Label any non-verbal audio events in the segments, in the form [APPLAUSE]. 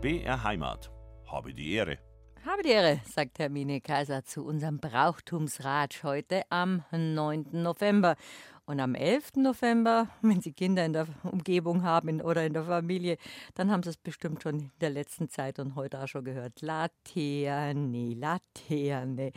BR Heimat. Habe die Ehre. Habe die Ehre, sagt Hermine Kaiser zu unserem Brauchtumsratsch heute am 9. November. Und am 11. November, [LAUGHS] wenn Sie Kinder in der Umgebung haben oder in der Familie, dann haben Sie es bestimmt schon in der letzten Zeit und heute auch schon gehört. Laterne, Laterne.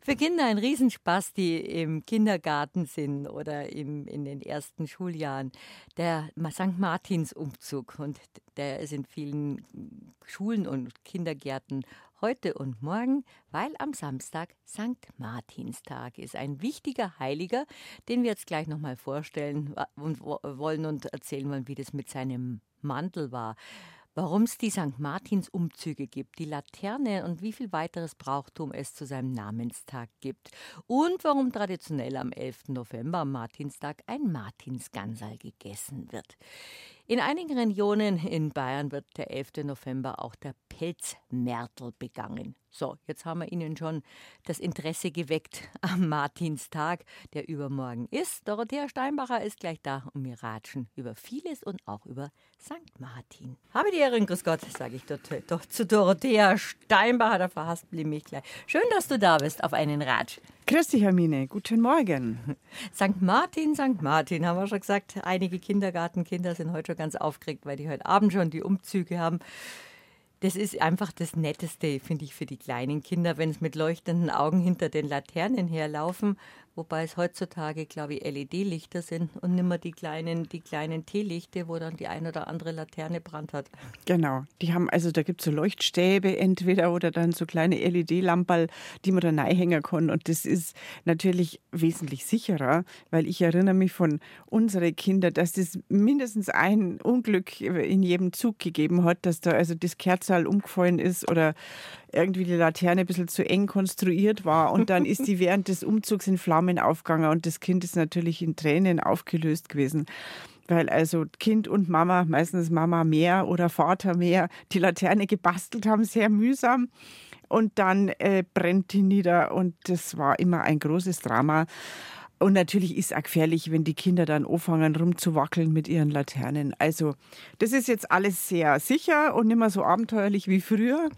Für Kinder ein Riesenspaß, die im Kindergarten sind oder im, in den ersten Schuljahren. Der St. Martins Umzug und der ist in vielen Schulen und Kindergärten heute und morgen, weil am Samstag St. Martinstag ist. Ein wichtiger Heiliger, den wir jetzt gleich nochmal vorstellen und wollen und erzählen wollen, wie das mit seinem Mantel war warum es die St. Martins Umzüge gibt, die Laterne und wie viel weiteres Brauchtum es zu seinem Namenstag gibt und warum traditionell am 11. November, am Martinstag, ein Martinsgansal gegessen wird. In einigen Regionen in Bayern wird der 11. November auch der Pelzmärtel begangen. So, jetzt haben wir Ihnen schon das Interesse geweckt am Martinstag, der übermorgen ist. Dorothea Steinbacher ist gleich da und wir ratschen über vieles und auch über St. Martin. Habe die Ehre, grüß Gott, sage ich doch, doch zu Dorothea Steinbacher, da verhaspel ich mich gleich. Schön, dass du da bist auf einen Ratsch. Grüß dich, Hermine. Guten Morgen. [LAUGHS] St. Martin, St. Martin, haben wir schon gesagt. Einige Kindergartenkinder sind heute schon ganz aufgeregt, weil die heute Abend schon die Umzüge haben. Das ist einfach das Netteste, finde ich, für die kleinen Kinder, wenn es mit leuchtenden Augen hinter den Laternen herlaufen wobei es heutzutage, glaube ich, LED-Lichter sind und nicht mehr die kleinen, die kleinen Teelichte, wo dann die ein oder andere Laterne brannt hat. Genau, die haben, also da gibt es so Leuchtstäbe entweder oder dann so kleine LED-Lamperl, die man da reinhängen kann und das ist natürlich wesentlich sicherer, weil ich erinnere mich von unseren Kindern, dass es mindestens ein Unglück in jedem Zug gegeben hat, dass da also das Kerzal umgefallen ist oder irgendwie die Laterne ein bisschen zu eng konstruiert war und dann ist die während des Umzugs in Flammen aufgegangen und das Kind ist natürlich in Tränen aufgelöst gewesen weil also Kind und Mama, meistens Mama mehr oder Vater mehr, die Laterne gebastelt haben, sehr mühsam. Und dann äh, brennt die nieder und das war immer ein großes Drama. Und natürlich ist es gefährlich, wenn die Kinder dann anfangen rumzuwackeln mit ihren Laternen. Also das ist jetzt alles sehr sicher und nicht mehr so abenteuerlich wie früher.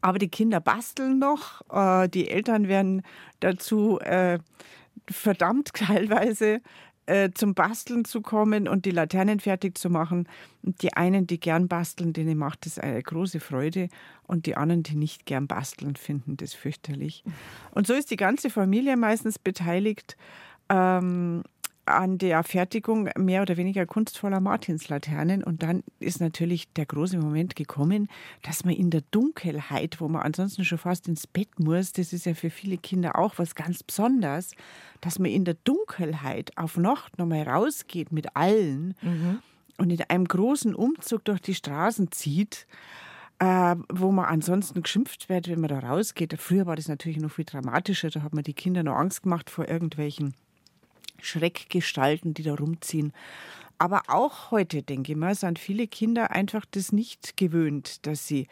Aber die Kinder basteln noch, äh, die Eltern werden dazu äh, verdammt [LAUGHS] teilweise äh, zum Basteln zu kommen und die Laternen fertig zu machen. Die einen, die gern basteln, denen macht das eine große Freude. Und die anderen, die nicht gern basteln, finden das fürchterlich. Und so ist die ganze Familie meistens beteiligt. Ähm, an der Fertigung mehr oder weniger kunstvoller Martinslaternen. Und dann ist natürlich der große Moment gekommen, dass man in der Dunkelheit, wo man ansonsten schon fast ins Bett muss, das ist ja für viele Kinder auch was ganz Besonderes, dass man in der Dunkelheit auf Nacht nochmal rausgeht mit allen mhm. und in einem großen Umzug durch die Straßen zieht. Äh, wo man ansonsten geschimpft wird, wenn man da rausgeht. Früher war das natürlich noch viel dramatischer. Da hat man die Kinder noch Angst gemacht vor irgendwelchen Schreckgestalten, die da rumziehen. Aber auch heute, denke ich mal, sind viele Kinder einfach das nicht gewöhnt, dass sie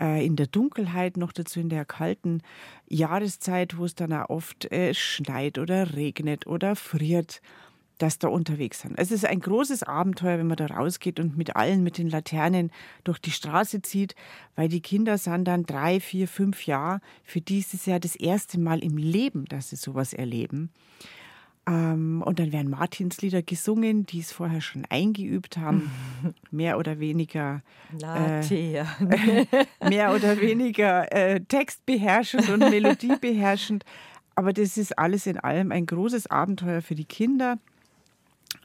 äh, in der Dunkelheit, noch dazu in der kalten Jahreszeit, wo es dann auch oft äh, schneit oder regnet oder friert, dass da unterwegs sind. Es ist ein großes Abenteuer, wenn man da rausgeht und mit allen, mit den Laternen durch die Straße zieht, weil die Kinder sind dann drei, vier, fünf Jahre. Für die ist es ja das erste Mal im Leben, dass sie sowas erleben. Ähm, und dann werden Martinslieder gesungen, die es vorher schon eingeübt haben, [LAUGHS] mehr oder weniger äh, [LAUGHS] mehr oder weniger äh, textbeherrschend und [LAUGHS] melodiebeherrschend. Aber das ist alles in allem ein großes Abenteuer für die Kinder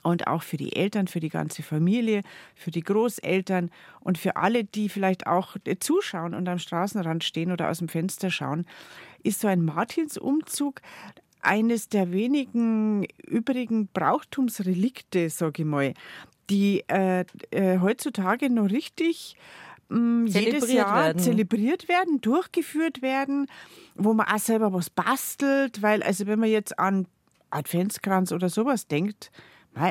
und auch für die Eltern, für die ganze Familie, für die Großeltern und für alle, die vielleicht auch zuschauen und am Straßenrand stehen oder aus dem Fenster schauen, ist so ein Martinsumzug eines der wenigen übrigen Brauchtumsrelikte, sage ich mal, die äh, äh, heutzutage noch richtig mh, jedes Jahr werden. zelebriert werden, durchgeführt werden, wo man auch selber was bastelt, weil also wenn man jetzt an Adventskranz oder sowas denkt,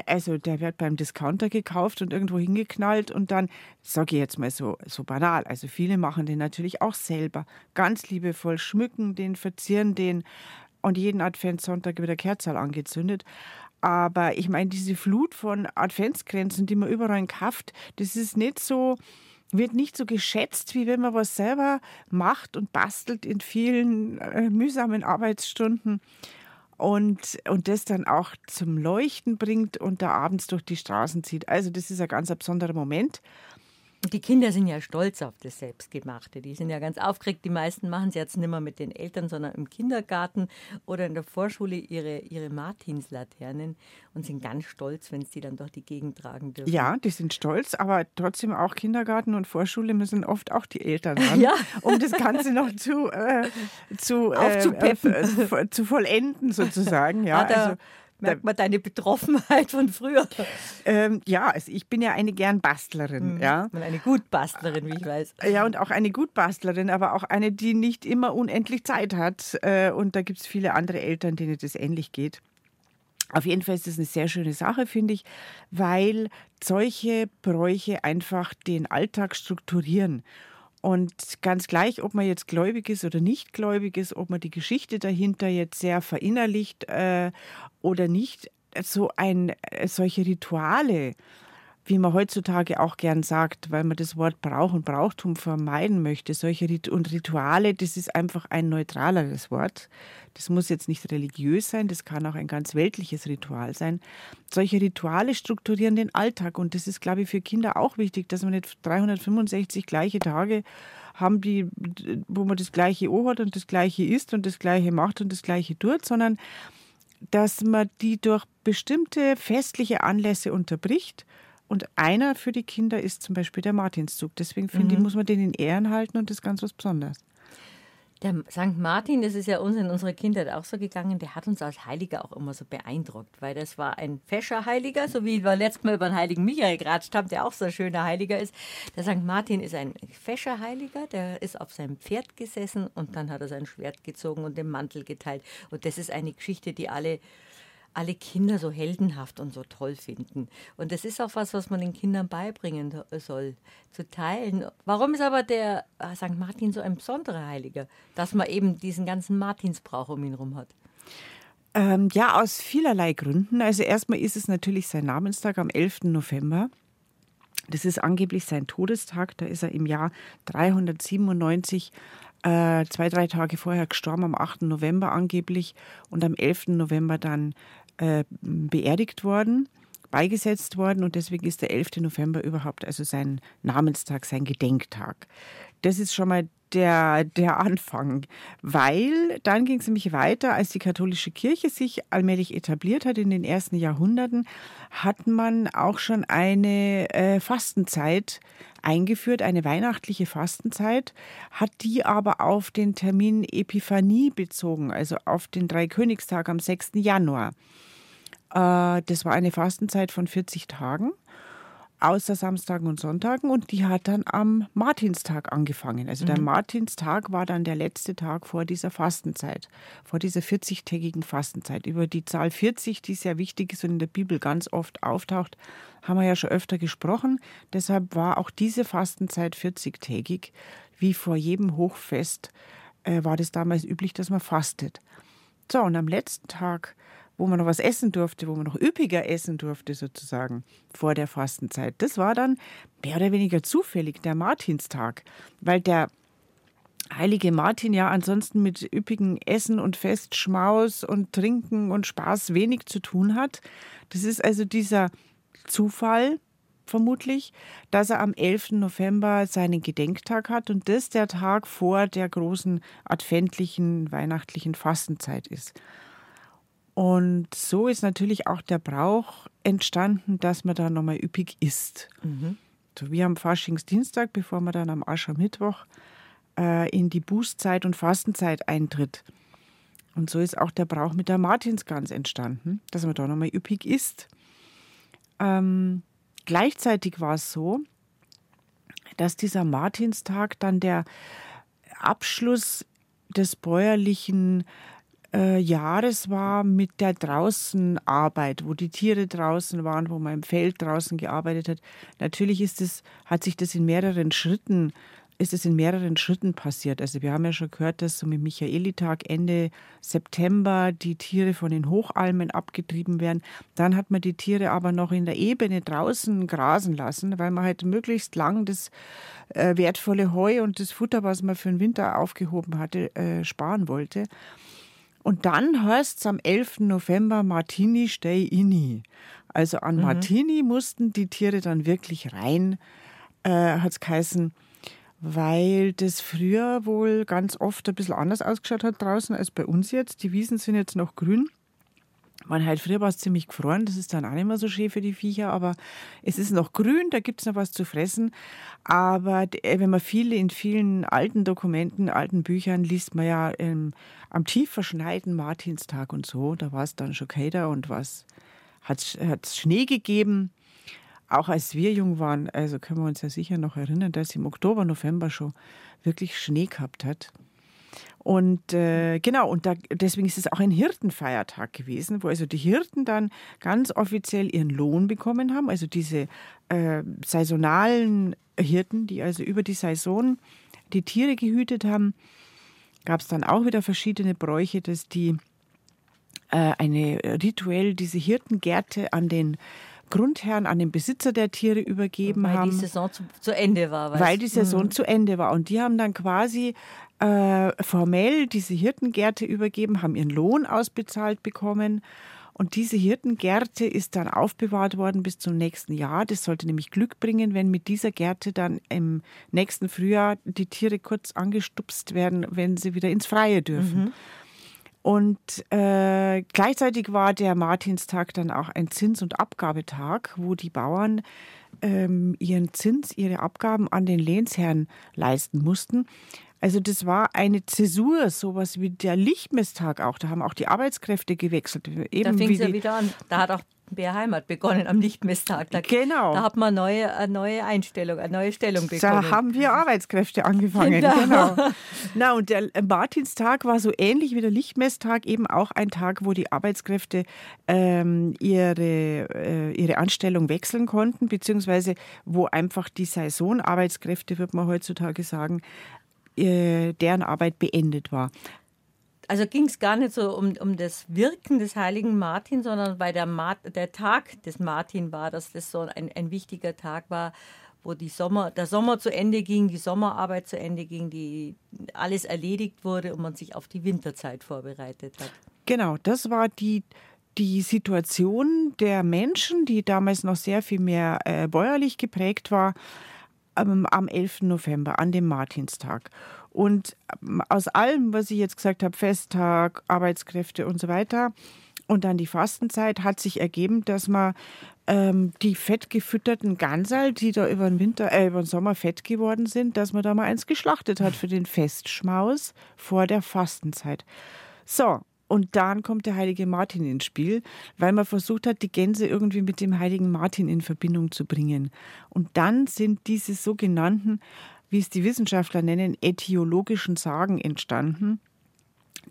also der wird beim Discounter gekauft und irgendwo hingeknallt und dann, sage ich jetzt mal so, so banal, also viele machen den natürlich auch selber, ganz liebevoll schmücken den, verzieren den, und jeden Adventssonntag wieder Kerzal angezündet. Aber ich meine, diese Flut von Adventsgrenzen, die man überall kauft, das ist nicht so wird nicht so geschätzt, wie wenn man was selber macht und bastelt in vielen äh, mühsamen Arbeitsstunden und, und das dann auch zum Leuchten bringt und da abends durch die Straßen zieht. Also das ist ein ganz besonderer Moment. Die Kinder sind ja stolz auf das Selbstgemachte. Die sind ja ganz aufgeregt. Die meisten machen es jetzt nicht mehr mit den Eltern, sondern im Kindergarten oder in der Vorschule ihre, ihre Martinslaternen und sind ganz stolz, wenn sie dann durch die Gegend tragen dürfen. Ja, die sind stolz, aber trotzdem auch Kindergarten und Vorschule müssen oft auch die Eltern [LAUGHS] ran, ja. um das Ganze noch zu, äh, zu, äh, äh, zu vollenden sozusagen. Ja, also Merkt man deine Betroffenheit von früher? Ähm, ja, also ich bin ja eine gern Bastlerin. Mhm. Ja. Und eine Gutbastlerin, wie ich weiß. Ja, und auch eine Gutbastlerin, aber auch eine, die nicht immer unendlich Zeit hat. Äh, und da gibt es viele andere Eltern, denen das ähnlich geht. Auf jeden Fall ist das eine sehr schöne Sache, finde ich, weil solche Bräuche einfach den Alltag strukturieren. Und ganz gleich, ob man jetzt gläubig ist oder nicht gläubig ist, ob man die Geschichte dahinter jetzt sehr verinnerlicht äh, oder nicht, so ein, äh, solche Rituale wie man heutzutage auch gern sagt, weil man das Wort Brauch und Brauchtum vermeiden möchte. Solche Rit und Rituale, das ist einfach ein neutraleres Wort. Das muss jetzt nicht religiös sein, das kann auch ein ganz weltliches Ritual sein. Solche Rituale strukturieren den Alltag und das ist, glaube ich, für Kinder auch wichtig, dass man nicht 365 gleiche Tage haben, die, wo man das gleiche O hat und das gleiche isst und das gleiche macht und das gleiche tut, sondern dass man die durch bestimmte festliche Anlässe unterbricht und einer für die Kinder ist zum Beispiel der Martinszug. Deswegen finde mhm. ich, muss man den in Ehren halten und das ist ganz was Besonderes. Der St. Martin, das ist ja uns in unserer Kindheit auch so gegangen, der hat uns als Heiliger auch immer so beeindruckt, weil das war ein fescher Heiliger, so wie wir letztes Mal über den heiligen Michael geratscht haben, der auch so ein schöner Heiliger ist. Der St. Martin ist ein fescher Heiliger, der ist auf seinem Pferd gesessen und dann hat er sein Schwert gezogen und den Mantel geteilt. Und das ist eine Geschichte, die alle alle Kinder so heldenhaft und so toll finden. Und das ist auch was, was man den Kindern beibringen soll, zu teilen. Warum ist aber der ah, St. Martin so ein besonderer Heiliger, dass man eben diesen ganzen Martinsbrauch um ihn herum hat? Ähm, ja, aus vielerlei Gründen. Also erstmal ist es natürlich sein Namenstag am 11. November. Das ist angeblich sein Todestag. Da ist er im Jahr 397 äh, zwei, drei Tage vorher gestorben, am 8. November angeblich und am 11. November dann äh, beerdigt worden, beigesetzt worden und deswegen ist der 11. November überhaupt also sein Namenstag, sein Gedenktag. Das ist schon mal der, der Anfang, weil dann ging es nämlich weiter, als die katholische Kirche sich allmählich etabliert hat in den ersten Jahrhunderten, hat man auch schon eine äh, Fastenzeit eingeführt, eine weihnachtliche Fastenzeit, hat die aber auf den Termin Epiphanie bezogen, also auf den Dreikönigstag am 6. Januar. Äh, das war eine Fastenzeit von 40 Tagen außer Samstagen und Sonntagen und die hat dann am Martinstag angefangen. Also der mhm. Martinstag war dann der letzte Tag vor dieser Fastenzeit, vor dieser 40-tägigen Fastenzeit. Über die Zahl 40, die sehr wichtig ist und in der Bibel ganz oft auftaucht, haben wir ja schon öfter gesprochen. Deshalb war auch diese Fastenzeit 40-tägig. Wie vor jedem Hochfest äh, war das damals üblich, dass man fastet. So, und am letzten Tag wo man noch was essen durfte, wo man noch üppiger essen durfte sozusagen vor der Fastenzeit. Das war dann mehr oder weniger zufällig der Martinstag, weil der heilige Martin ja ansonsten mit üppigen Essen und Festschmaus und Trinken und Spaß wenig zu tun hat. Das ist also dieser Zufall, vermutlich, dass er am 11. November seinen Gedenktag hat und das der Tag vor der großen adventlichen, weihnachtlichen Fastenzeit ist. Und so ist natürlich auch der Brauch entstanden, dass man da nochmal üppig isst. Mhm. So wie am Faschingsdienstag, bevor man dann am Aschermittwoch äh, in die Bußzeit und Fastenzeit eintritt. Und so ist auch der Brauch mit der Martinsgans entstanden, dass man da nochmal üppig isst. Ähm, gleichzeitig war es so, dass dieser Martinstag dann der Abschluss des bäuerlichen äh, Jahres war mit der Draußenarbeit, wo die Tiere draußen waren, wo man im Feld draußen gearbeitet hat. Natürlich ist es, hat sich das in mehreren Schritten ist es in mehreren Schritten passiert. Also wir haben ja schon gehört, dass so mit Michaelitag Ende September die Tiere von den Hochalmen abgetrieben werden. Dann hat man die Tiere aber noch in der Ebene draußen grasen lassen, weil man halt möglichst lang das äh, wertvolle Heu und das Futter, was man für den Winter aufgehoben hatte, äh, sparen wollte. Und dann heißt es am 11. November Martini stay inni. Also an mhm. Martini mussten die Tiere dann wirklich rein, äh, hat es geheißen weil das früher wohl ganz oft ein bisschen anders ausgeschaut hat draußen als bei uns jetzt. Die Wiesen sind jetzt noch grün. Man halt früher war es ziemlich gefroren, das ist dann auch nicht mehr so schön für die Viecher, aber es ist noch grün, da gibt es noch was zu fressen. Aber äh, wenn man viele in vielen alten Dokumenten, alten Büchern liest, man ja ähm, am tief verschneiten Martinstag und so, da war es dann schon kälter und was hat es Schnee gegeben auch als wir jung waren, also können wir uns ja sicher noch erinnern, dass im Oktober, November schon wirklich Schnee gehabt hat. Und äh, genau, und da, deswegen ist es auch ein Hirtenfeiertag gewesen, wo also die Hirten dann ganz offiziell ihren Lohn bekommen haben, also diese äh, saisonalen Hirten, die also über die Saison die Tiere gehütet haben, gab es dann auch wieder verschiedene Bräuche, dass die äh, eine rituell diese Hirtengärte an den Grundherrn an den Besitzer der Tiere übergeben weil haben. Weil die Saison zu, zu Ende war. Weil die Saison mhm. zu Ende war. Und die haben dann quasi äh, formell diese Hirtengärte übergeben, haben ihren Lohn ausbezahlt bekommen. Und diese Hirtengärte ist dann aufbewahrt worden bis zum nächsten Jahr. Das sollte nämlich Glück bringen, wenn mit dieser Gärte dann im nächsten Frühjahr die Tiere kurz angestupst werden, wenn sie wieder ins Freie dürfen. Mhm. Und äh, gleichzeitig war der Martinstag dann auch ein Zins- und Abgabetag, wo die Bauern ähm, ihren Zins, ihre Abgaben an den Lehnsherrn leisten mussten. Also das war eine Zäsur, sowas wie der Lichtmesstag auch. Da haben auch die Arbeitskräfte gewechselt. Eben da fing es ja wieder an. Da hat auch BR Heimat begonnen am Lichtmesstag. Da, genau. Da hat man neue, eine neue Einstellung, eine neue Stellung bekommen. Da haben wir Arbeitskräfte angefangen. Genau. genau. Na, und der Martinstag war so ähnlich wie der Lichtmesstag eben auch ein Tag, wo die Arbeitskräfte ähm, ihre, äh, ihre Anstellung wechseln konnten, beziehungsweise wo einfach die Saisonarbeitskräfte, wird man heutzutage sagen, äh, deren Arbeit beendet war also ging es gar nicht so um, um das Wirken des heiligen Martin, sondern weil der, Mart, der Tag des Martin war, dass das so ein, ein wichtiger Tag war, wo die Sommer, der Sommer zu Ende ging, die Sommerarbeit zu Ende ging, die alles erledigt wurde und man sich auf die Winterzeit vorbereitet hat. Genau, das war die, die Situation der Menschen, die damals noch sehr viel mehr äh, bäuerlich geprägt war, am 11. November, an dem Martinstag. Und ähm, aus allem, was ich jetzt gesagt habe, Festtag, Arbeitskräfte und so weiter, und dann die Fastenzeit, hat sich ergeben, dass man ähm, die fettgefütterten Gansal, die da über den Winter, äh, über den Sommer fett geworden sind, dass man da mal eins geschlachtet hat für den Festschmaus vor der Fastenzeit. So, und dann kommt der heilige Martin ins Spiel, weil man versucht hat, die Gänse irgendwie mit dem heiligen Martin in Verbindung zu bringen. Und dann sind diese sogenannten wie es die Wissenschaftler nennen, ätiologischen Sagen entstanden.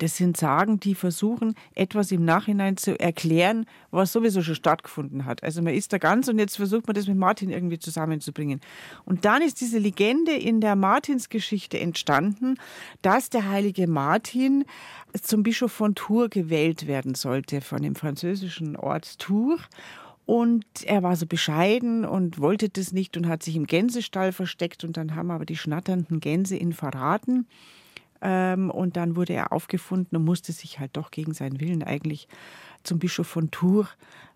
Das sind Sagen, die versuchen, etwas im Nachhinein zu erklären, was sowieso schon stattgefunden hat. Also man ist da ganz und jetzt versucht man das mit Martin irgendwie zusammenzubringen. Und dann ist diese Legende in der Martinsgeschichte entstanden, dass der heilige Martin zum Bischof von Tours gewählt werden sollte, von dem französischen Ort Tours. Und er war so bescheiden und wollte das nicht und hat sich im Gänsestall versteckt. Und dann haben aber die schnatternden Gänse ihn verraten. Ähm, und dann wurde er aufgefunden und musste sich halt doch gegen seinen Willen eigentlich zum Bischof von Tours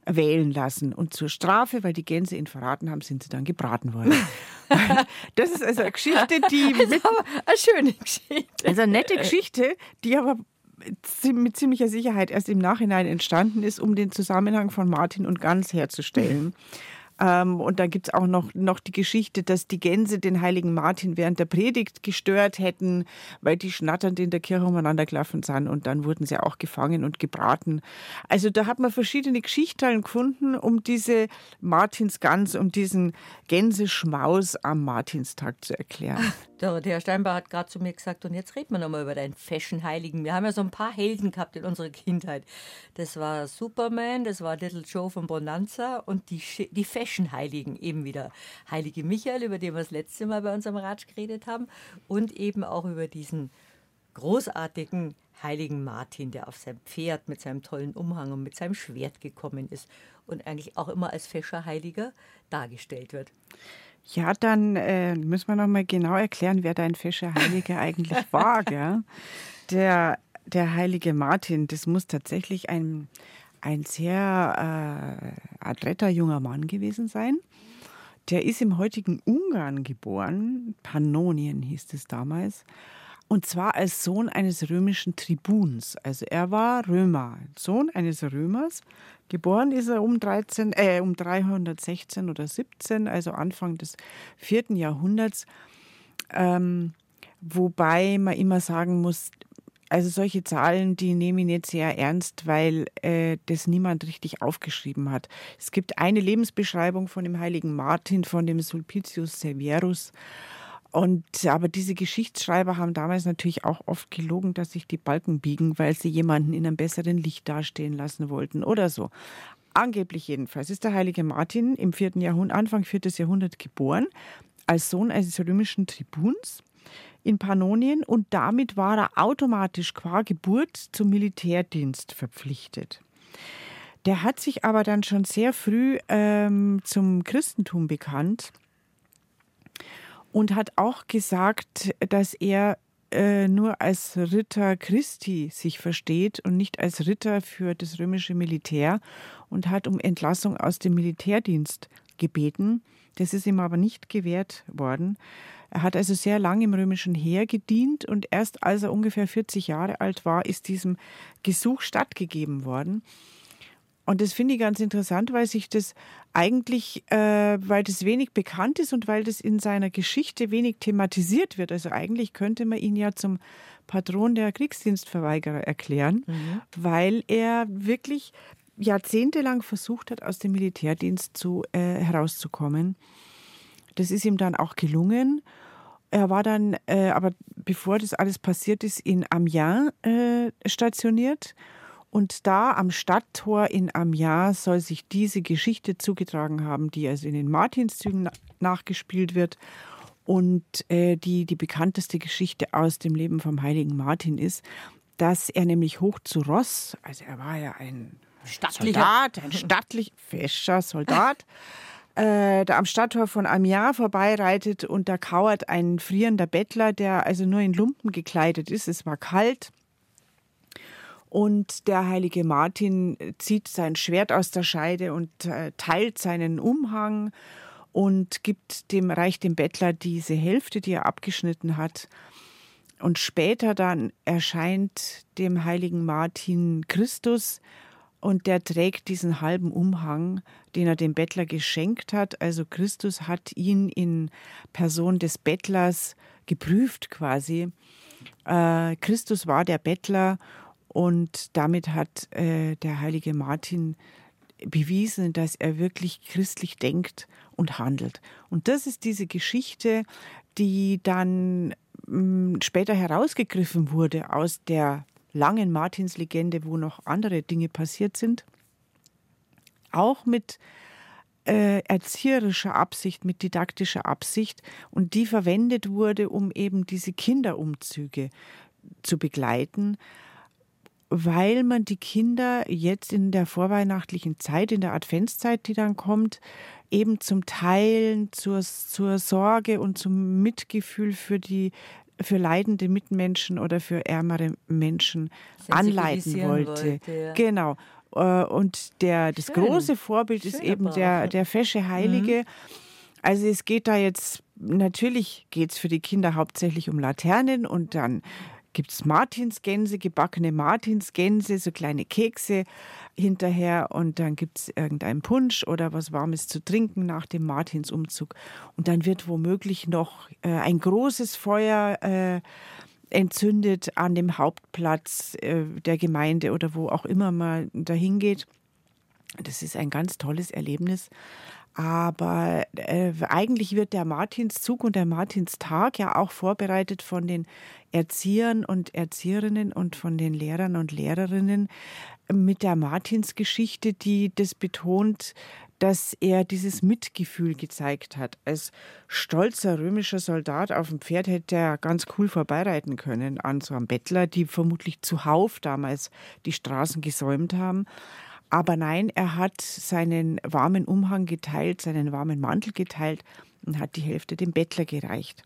wählen lassen. Und zur Strafe, weil die Gänse ihn verraten haben, sind sie dann gebraten worden. [LAUGHS] das ist also eine Geschichte, die. [LAUGHS] Mit, eine schöne Geschichte. Also eine nette Geschichte, die aber mit ziemlicher Sicherheit erst im Nachhinein entstanden ist, um den Zusammenhang von Martin und Gans herzustellen. Ähm, und dann gibt es auch noch, noch die Geschichte, dass die Gänse den heiligen Martin während der Predigt gestört hätten, weil die schnatternd in der Kirche umeinander gelaufen sind und dann wurden sie auch gefangen und gebraten. Also da hat man verschiedene Geschichten gefunden, um diese Martinsgans, um diesen Gänseschmaus am Martinstag zu erklären. [LAUGHS] Dorothea Steinbach hat gerade zu mir gesagt, und jetzt reden wir nochmal über deinen Fashion-Heiligen. Wir haben ja so ein paar Helden gehabt in unserer Kindheit. Das war Superman, das war Little Joe von Bonanza und die, die Fashion-Heiligen eben wieder. Heilige Michael, über den wir das letzte Mal bei unserem Ratsch geredet haben, und eben auch über diesen großartigen heiligen Martin, der auf seinem Pferd mit seinem tollen Umhang und mit seinem Schwert gekommen ist und eigentlich auch immer als Fäscherheiliger dargestellt wird. Ja, dann äh, müssen wir noch mal genau erklären, wer dein Fäscherheiliger [LAUGHS] eigentlich war. Gell? Der, der heilige Martin, das muss tatsächlich ein, ein sehr äh, adretter junger Mann gewesen sein. Der ist im heutigen Ungarn geboren, Pannonien hieß es damals. Und zwar als Sohn eines römischen Tribuns. Also er war Römer, Sohn eines Römers. Geboren ist er um, 13, äh, um 316 oder 17, also Anfang des vierten Jahrhunderts. Ähm, wobei man immer sagen muss, also solche Zahlen, die nehme ich nicht sehr ernst, weil äh, das niemand richtig aufgeschrieben hat. Es gibt eine Lebensbeschreibung von dem heiligen Martin, von dem Sulpicius Severus. Und aber diese Geschichtsschreiber haben damals natürlich auch oft gelogen, dass sich die Balken biegen, weil sie jemanden in einem besseren Licht dastehen lassen wollten oder so. Angeblich jedenfalls ist der heilige Martin im vierten Jahrhundert, Anfang viertes Jahrhundert geboren, als Sohn eines römischen Tribuns in Pannonien und damit war er automatisch qua Geburt zum Militärdienst verpflichtet. Der hat sich aber dann schon sehr früh ähm, zum Christentum bekannt und hat auch gesagt, dass er äh, nur als Ritter Christi sich versteht und nicht als Ritter für das römische Militär und hat um Entlassung aus dem Militärdienst gebeten. Das ist ihm aber nicht gewährt worden. Er hat also sehr lange im römischen Heer gedient und erst als er ungefähr 40 Jahre alt war, ist diesem Gesuch stattgegeben worden. Und das finde ich ganz interessant, weil sich das eigentlich, äh, weil das wenig bekannt ist und weil das in seiner Geschichte wenig thematisiert wird. Also eigentlich könnte man ihn ja zum Patron der Kriegsdienstverweigerer erklären, mhm. weil er wirklich jahrzehntelang versucht hat, aus dem Militärdienst zu, äh, herauszukommen. Das ist ihm dann auch gelungen. Er war dann, äh, aber bevor das alles passiert ist, in Amiens äh, stationiert und da am Stadttor in Amiens soll sich diese Geschichte zugetragen haben, die also in den Martinszügen nachgespielt wird. Und äh, die die bekannteste Geschichte aus dem Leben vom heiligen Martin ist, dass er nämlich hoch zu Ross, also er war ja ein Soldat, ein stattlich fescher Soldat, [LAUGHS] äh, da am Stadttor von Amiens vorbeireitet und da kauert ein frierender Bettler, der also nur in Lumpen gekleidet ist. Es war kalt und der heilige Martin zieht sein Schwert aus der Scheide und äh, teilt seinen Umhang und gibt dem reicht dem Bettler diese Hälfte, die er abgeschnitten hat. Und später dann erscheint dem heiligen Martin Christus und der trägt diesen halben Umhang, den er dem Bettler geschenkt hat. Also Christus hat ihn in Person des Bettlers geprüft quasi. Äh, Christus war der Bettler und damit hat äh, der heilige Martin bewiesen, dass er wirklich christlich denkt und handelt. Und das ist diese Geschichte, die dann mh, mm, später herausgegriffen wurde aus der langen Martinslegende, wo noch andere Dinge passiert sind. Auch mit äh, erzieherischer Absicht, mit didaktischer Absicht und die verwendet wurde, um eben diese Kinderumzüge zu begleiten weil man die Kinder jetzt in der vorweihnachtlichen Zeit, in der Adventszeit, die dann kommt, eben zum Teilen, zur, zur Sorge und zum Mitgefühl für die für leidende Mitmenschen oder für ärmere Menschen anleiten wollte. wollte ja. Genau. Äh, und der, das Schön. große Vorbild Schön ist eben der, der fesche Heilige. Mhm. Also es geht da jetzt, natürlich geht es für die Kinder hauptsächlich um Laternen und dann gibt es Martinsgänse, gebackene Martinsgänse, so kleine Kekse hinterher und dann gibt es irgendeinen Punsch oder was Warmes zu trinken nach dem Martinsumzug. Und dann wird womöglich noch äh, ein großes Feuer äh, entzündet an dem Hauptplatz äh, der Gemeinde oder wo auch immer man dahin geht. Das ist ein ganz tolles Erlebnis. Aber äh, eigentlich wird der Martinszug und der Martinstag ja auch vorbereitet von den Erziehern und Erzieherinnen und von den Lehrern und Lehrerinnen mit der Martinsgeschichte, die das betont, dass er dieses Mitgefühl gezeigt hat. Als stolzer römischer Soldat auf dem Pferd hätte er ganz cool vorbeireiten können an so einem Bettler, die vermutlich zuhauf damals die Straßen gesäumt haben. Aber nein, er hat seinen warmen Umhang geteilt, seinen warmen Mantel geteilt und hat die Hälfte dem Bettler gereicht.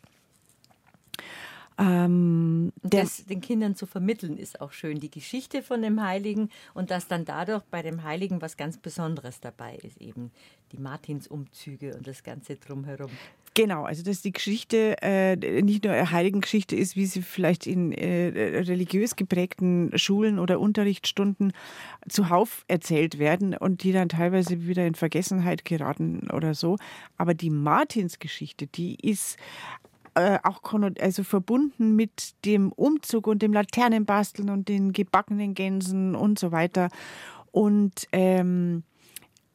Ähm, das den Kindern zu vermitteln ist auch schön, die Geschichte von dem Heiligen und dass dann dadurch bei dem Heiligen was ganz Besonderes dabei ist, eben die Martinsumzüge und das Ganze drumherum. Genau, also dass die Geschichte äh, nicht nur eine Heiligengeschichte ist, wie sie vielleicht in äh, religiös geprägten Schulen oder Unterrichtsstunden zuhauf erzählt werden und die dann teilweise wieder in Vergessenheit geraten oder so. Aber die Martinsgeschichte, die ist äh, auch also verbunden mit dem Umzug und dem Laternenbasteln und den gebackenen Gänsen und so weiter. Und ähm,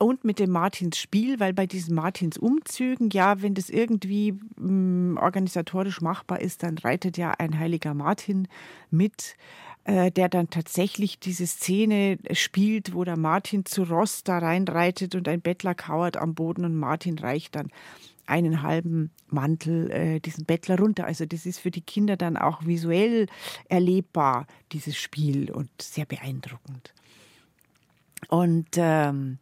und mit dem Martins Spiel, weil bei diesen Martins Umzügen, ja, wenn das irgendwie mh, mm, organisatorisch machbar ist, dann reitet ja ein heiliger Martin mit, äh, der dann tatsächlich diese Szene spielt, wo der Martin zu Ross da reinreitet und ein Bettler kauert am Boden und Martin reicht dann einen halben Mantel äh, diesen Bettler runter. Also das ist für die Kinder dann auch visuell erlebbar, dieses Spiel und sehr beeindruckend. Und ähm,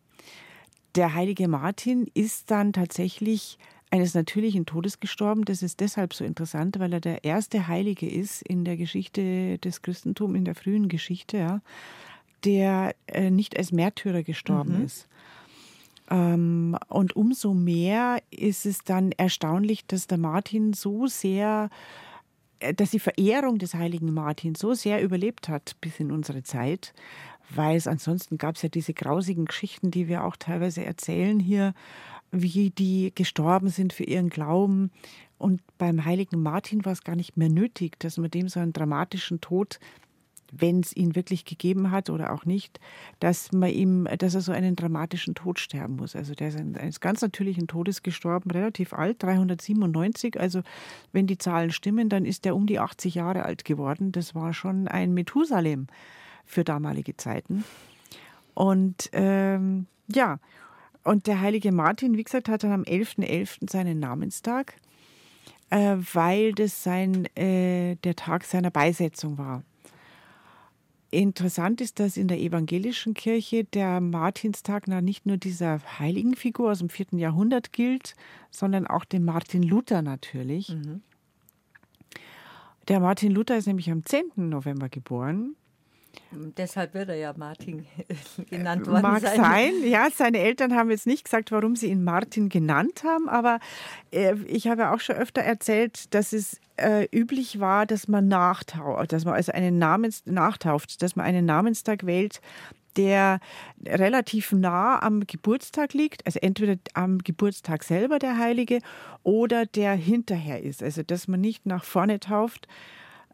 der heilige Martin ist dann tatsächlich eines natürlichen Todes gestorben. Das ist deshalb so interessant, weil er der erste Heilige ist in der Geschichte des Christentums, in der frühen Geschichte, ja, der äh, nicht als Märtyrer gestorben mhm. ist. Ähm, und umso mehr ist es dann erstaunlich, dass der Martin so sehr, äh, dass die Verehrung des heiligen Martin so sehr überlebt hat bis in unsere Zeit, weil es ansonsten gab es ja diese grausigen Geschichten, die wir auch teilweise erzählen hier, wie die gestorben sind für ihren Glauben. Und beim heiligen Martin war es gar nicht mehr nötig, dass man dem so einen dramatischen Tod wenn es ihn wirklich gegeben hat oder auch nicht, dass man ihm, dass er so einen dramatischen Tod sterben muss. Also der ist eines ganz natürlichen Todes gestorben, relativ alt, 397. Also wenn die Zahlen stimmen, dann ist er um die 80 Jahre alt geworden. Das war schon ein Methusalem für damalige Zeiten. Und ähm, ja, und der heilige Martin, wie gesagt, hat dann am 11.11. .11. seinen Namenstag, äh, weil das sein, äh, der Tag seiner Beisetzung war. Interessant ist, dass in der evangelischen Kirche der Martinstag nicht nur dieser Heiligenfigur aus dem vierten Jahrhundert gilt, sondern auch dem Martin Luther natürlich. Mhm. Der Martin Luther ist nämlich am 10. November geboren Deshalb wird er ja Martin [LAUGHS] genannt worden Mag sein. sein. Ja, seine Eltern haben jetzt nicht gesagt, warum sie ihn Martin genannt haben, aber äh, ich habe auch schon öfter erzählt, dass es äh, üblich war, dass man nachtauft, dass man also einen Namens nachtauft, dass man einen Namenstag wählt, der relativ nah am Geburtstag liegt, also entweder am Geburtstag selber der Heilige oder der hinterher ist. Also dass man nicht nach vorne tauft,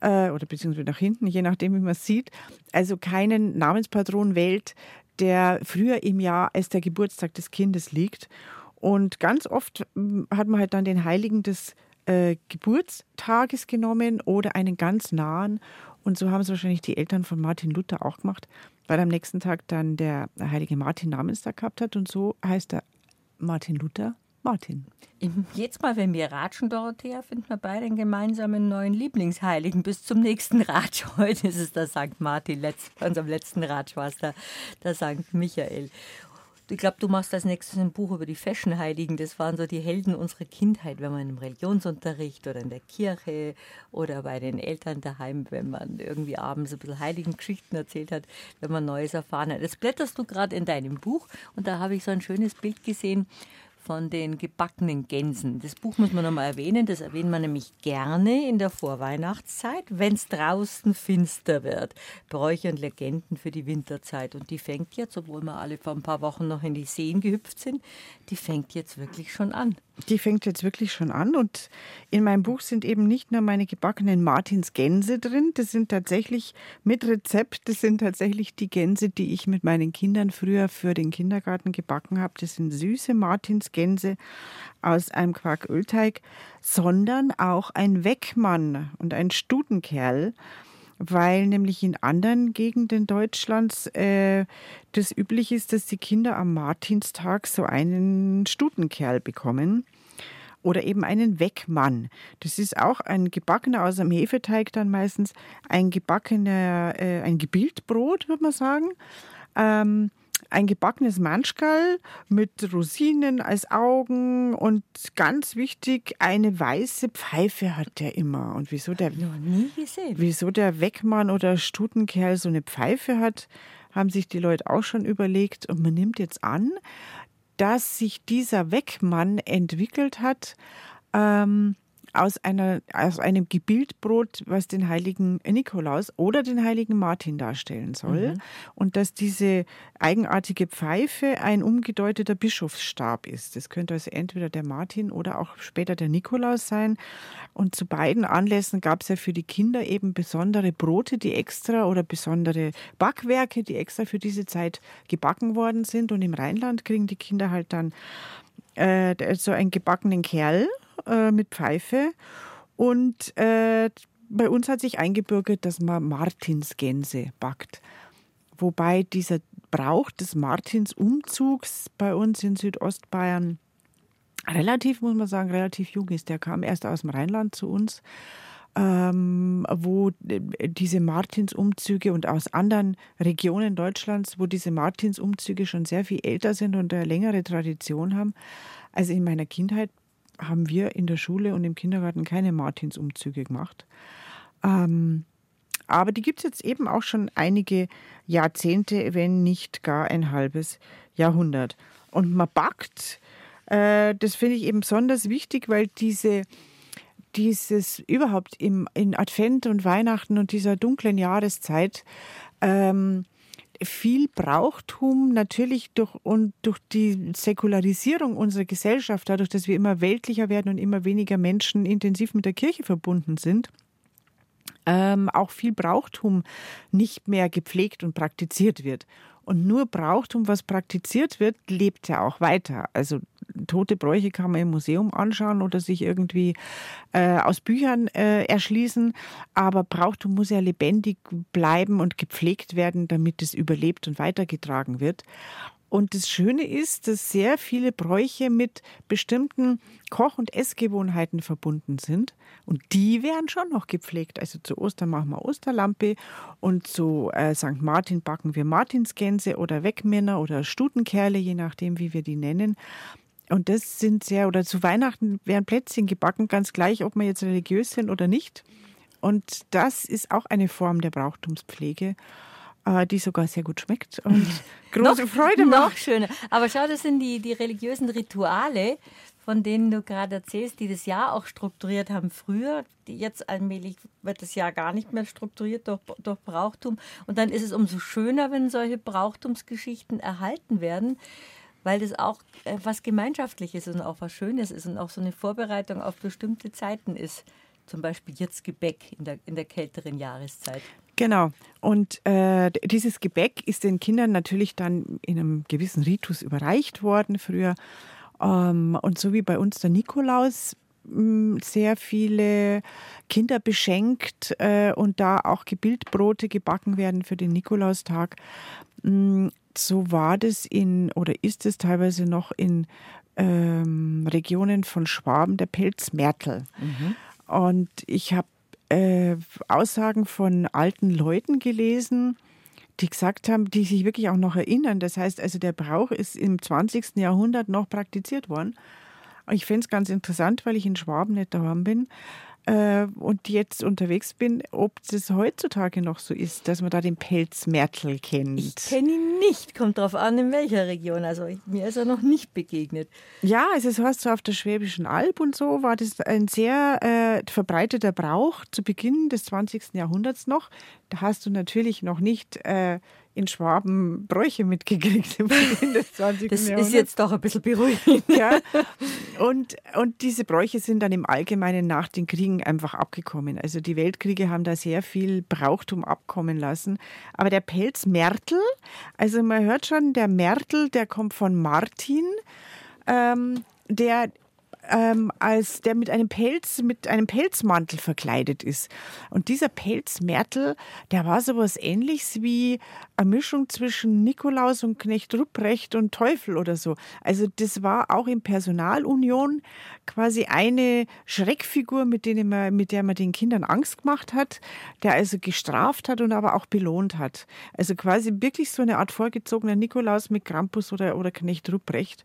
äh, oder beziehungsweise nach hinten, je nachdem, wie man es sieht, also keinen Namenspatron wählt, der früher im Jahr als der Geburtstag des Kindes liegt. Und ganz oft hm, hat man halt dann den Heiligen des äh, Geburtstages genommen oder einen ganz nahen. Und so haben es wahrscheinlich die Eltern von Martin Luther auch gemacht, weil am nächsten Tag dann der heilige Martin Namenstag gehabt hat. Und so heißt er Martin Luther Martin. Jetzt mal, wenn wir ratschen, Dorothea, finden wir beide einen gemeinsamen neuen Lieblingsheiligen. Bis zum nächsten Ratsch. [LAUGHS] Heute ist es der St. Martin. Letzt, bei unserem letzten Ratsch war es der, der St. Michael. Ich glaube, du machst als nächstes ein Buch über die Fashion-Heiligen. Das waren so die Helden unserer Kindheit, wenn man im Religionsunterricht oder in der Kirche oder bei den Eltern daheim, wenn man irgendwie abends ein bisschen heiligen Geschichten erzählt hat, wenn man Neues erfahren hat. Das blätterst du gerade in deinem Buch und da habe ich so ein schönes Bild gesehen von den gebackenen Gänsen. Das Buch muss man nochmal erwähnen. Das erwähnt man nämlich gerne in der Vorweihnachtszeit, wenn es draußen finster wird. Bräuche und Legenden für die Winterzeit. Und die fängt jetzt, obwohl wir alle vor ein paar Wochen noch in die Seen gehüpft sind, die fängt jetzt wirklich schon an. Die fängt jetzt wirklich schon an. Und in meinem Buch sind eben nicht nur meine gebackenen Martinsgänse drin, das sind tatsächlich mit Rezept, das sind tatsächlich die Gänse, die ich mit meinen Kindern früher für den Kindergarten gebacken habe. Das sind süße Martinsgänse aus einem Quarkölteig, sondern auch ein Weckmann und ein Stutenkerl weil nämlich in anderen Gegenden Deutschlands äh, das üblich ist, dass die Kinder am Martinstag so einen Stutenkerl bekommen oder eben einen Weckmann. Das ist auch ein gebackener aus einem Hefeteig dann meistens, ein gebackener, äh, ein Gebildbrot, würde man sagen. Ähm, ein gebackenes Manschkal mit Rosinen als Augen und ganz wichtig, eine weiße Pfeife hat der immer. Und wieso der, noch nie gesehen. wieso der Weckmann oder Stutenkerl so eine Pfeife hat, haben sich die Leute auch schon überlegt. Und man nimmt jetzt an, dass sich dieser Weckmann entwickelt hat, ähm, aus, einer, aus einem Gebildbrot, was den heiligen Nikolaus oder den heiligen Martin darstellen soll. Mhm. Und dass diese eigenartige Pfeife ein umgedeuteter Bischofsstab ist. Das könnte also entweder der Martin oder auch später der Nikolaus sein. Und zu beiden Anlässen gab es ja für die Kinder eben besondere Brote, die extra oder besondere Backwerke, die extra für diese Zeit gebacken worden sind. Und im Rheinland kriegen die Kinder halt dann äh, so einen gebackenen Kerl äh, mit Pfeife. Und äh, bei uns hat sich eingebürgert, dass man Martinsgänse backt. Wobei dieser Brauch des Martinsumzugs bei uns in Südostbayern relativ, muss man sagen, relativ jung ist. Der kam erst aus dem Rheinland zu uns, ähm, wo diese Martinsumzüge und aus anderen Regionen Deutschlands, wo diese Martinsumzüge schon sehr viel älter sind und eine längere Tradition haben. Also in meiner Kindheit haben wir in der Schule und im Kindergarten keine Martinsumzüge gemacht. Ähm, aber die gibt es jetzt eben auch schon einige Jahrzehnte, wenn nicht gar ein halbes Jahrhundert. Und man backt, äh, das finde ich eben besonders wichtig, weil diese, dieses überhaupt im, in Advent und Weihnachten und dieser dunklen Jahreszeit ähm, viel Brauchtum natürlich durch, und durch die Säkularisierung unserer Gesellschaft, dadurch, dass wir immer weltlicher werden und immer weniger Menschen intensiv mit der Kirche verbunden sind, ähm, auch viel Brauchtum nicht mehr gepflegt und praktiziert wird. Und nur Brauchtum, was praktiziert wird, lebt ja auch weiter. Also tote Bräuche kann man im Museum anschauen oder sich irgendwie äh, aus Büchern äh, erschließen. Aber Brauchtum muss ja lebendig bleiben und gepflegt werden, damit es überlebt und weitergetragen wird. Und das Schöne ist, dass sehr viele Bräuche mit bestimmten Koch- und Essgewohnheiten verbunden sind. Und die werden schon noch gepflegt. Also zu Ostern machen wir Osterlampe und zu äh, St. Martin backen wir Martinsgänse oder Wegmänner oder Stutenkerle, je nachdem, wie wir die nennen. Und das sind sehr, oder zu Weihnachten werden Plätzchen gebacken, ganz gleich, ob wir jetzt religiös sind oder nicht. Und das ist auch eine Form der Brauchtumspflege. Äh, die sogar sehr gut schmeckt und [LAUGHS] große noch, Freude macht. Noch schöner. Aber schau, das sind die, die religiösen Rituale, von denen du gerade erzählst, die das Jahr auch strukturiert haben früher. Jetzt allmählich wird das Jahr gar nicht mehr strukturiert durch, durch Brauchtum. Und dann ist es umso schöner, wenn solche Brauchtumsgeschichten erhalten werden, weil das auch äh, was Gemeinschaftliches und auch was Schönes ist und auch so eine Vorbereitung auf bestimmte Zeiten ist. Zum Beispiel jetzt Gebäck in der, in der kälteren Jahreszeit. Genau. Und äh, dieses Gebäck ist den Kindern natürlich dann in einem gewissen Ritus überreicht worden früher. Ähm, und so wie bei uns der Nikolaus hm, sehr viele Kinder beschenkt äh, und da auch Gebildbrote gebacken werden für den Nikolaustag. Hm, so war das in oder ist es teilweise noch in ähm, Regionen von Schwaben der Pelzmärtel. Mhm. Und ich habe äh, Aussagen von alten Leuten gelesen, die gesagt haben, die sich wirklich auch noch erinnern. Das heißt also, der Brauch ist im 20. Jahrhundert noch praktiziert worden. Ich finde es ganz interessant, weil ich in Schwaben nicht daheim bin äh, und jetzt unterwegs bin, ob das heutzutage noch so ist, dass man da den Pelzmärtel kennt. Ich kenne ihn nicht, kommt darauf an, in welcher Region. Also ich, mir ist er noch nicht begegnet. Ja, also es heißt so auf der Schwäbischen Alb und so war das ein sehr äh, verbreiteter Brauch zu Beginn des 20. Jahrhunderts noch. Da hast du natürlich noch nicht äh, in Schwaben Bräuche mitgekriegt im 20. [LAUGHS] Das Jahrhundert. ist jetzt doch ein bisschen beruhigend. ja. Und, und diese Bräuche sind dann im Allgemeinen nach den Kriegen einfach abgekommen. Also die Weltkriege haben da sehr viel Brauchtum abkommen lassen. Aber der Pelz Märtel, also man hört schon, der Märtel, der kommt von Martin, ähm, der ähm, als der mit einem Pelz, mit einem Pelzmantel verkleidet ist. Und dieser Pelzmärtel, der war sowas ähnliches wie eine Mischung zwischen Nikolaus und Knecht Rupprecht und Teufel oder so. Also das war auch in Personalunion quasi eine Schreckfigur, mit, denen man, mit der man den Kindern Angst gemacht hat, der also gestraft hat und aber auch belohnt hat. Also quasi wirklich so eine Art vorgezogener Nikolaus mit Krampus oder, oder Knecht Rupprecht.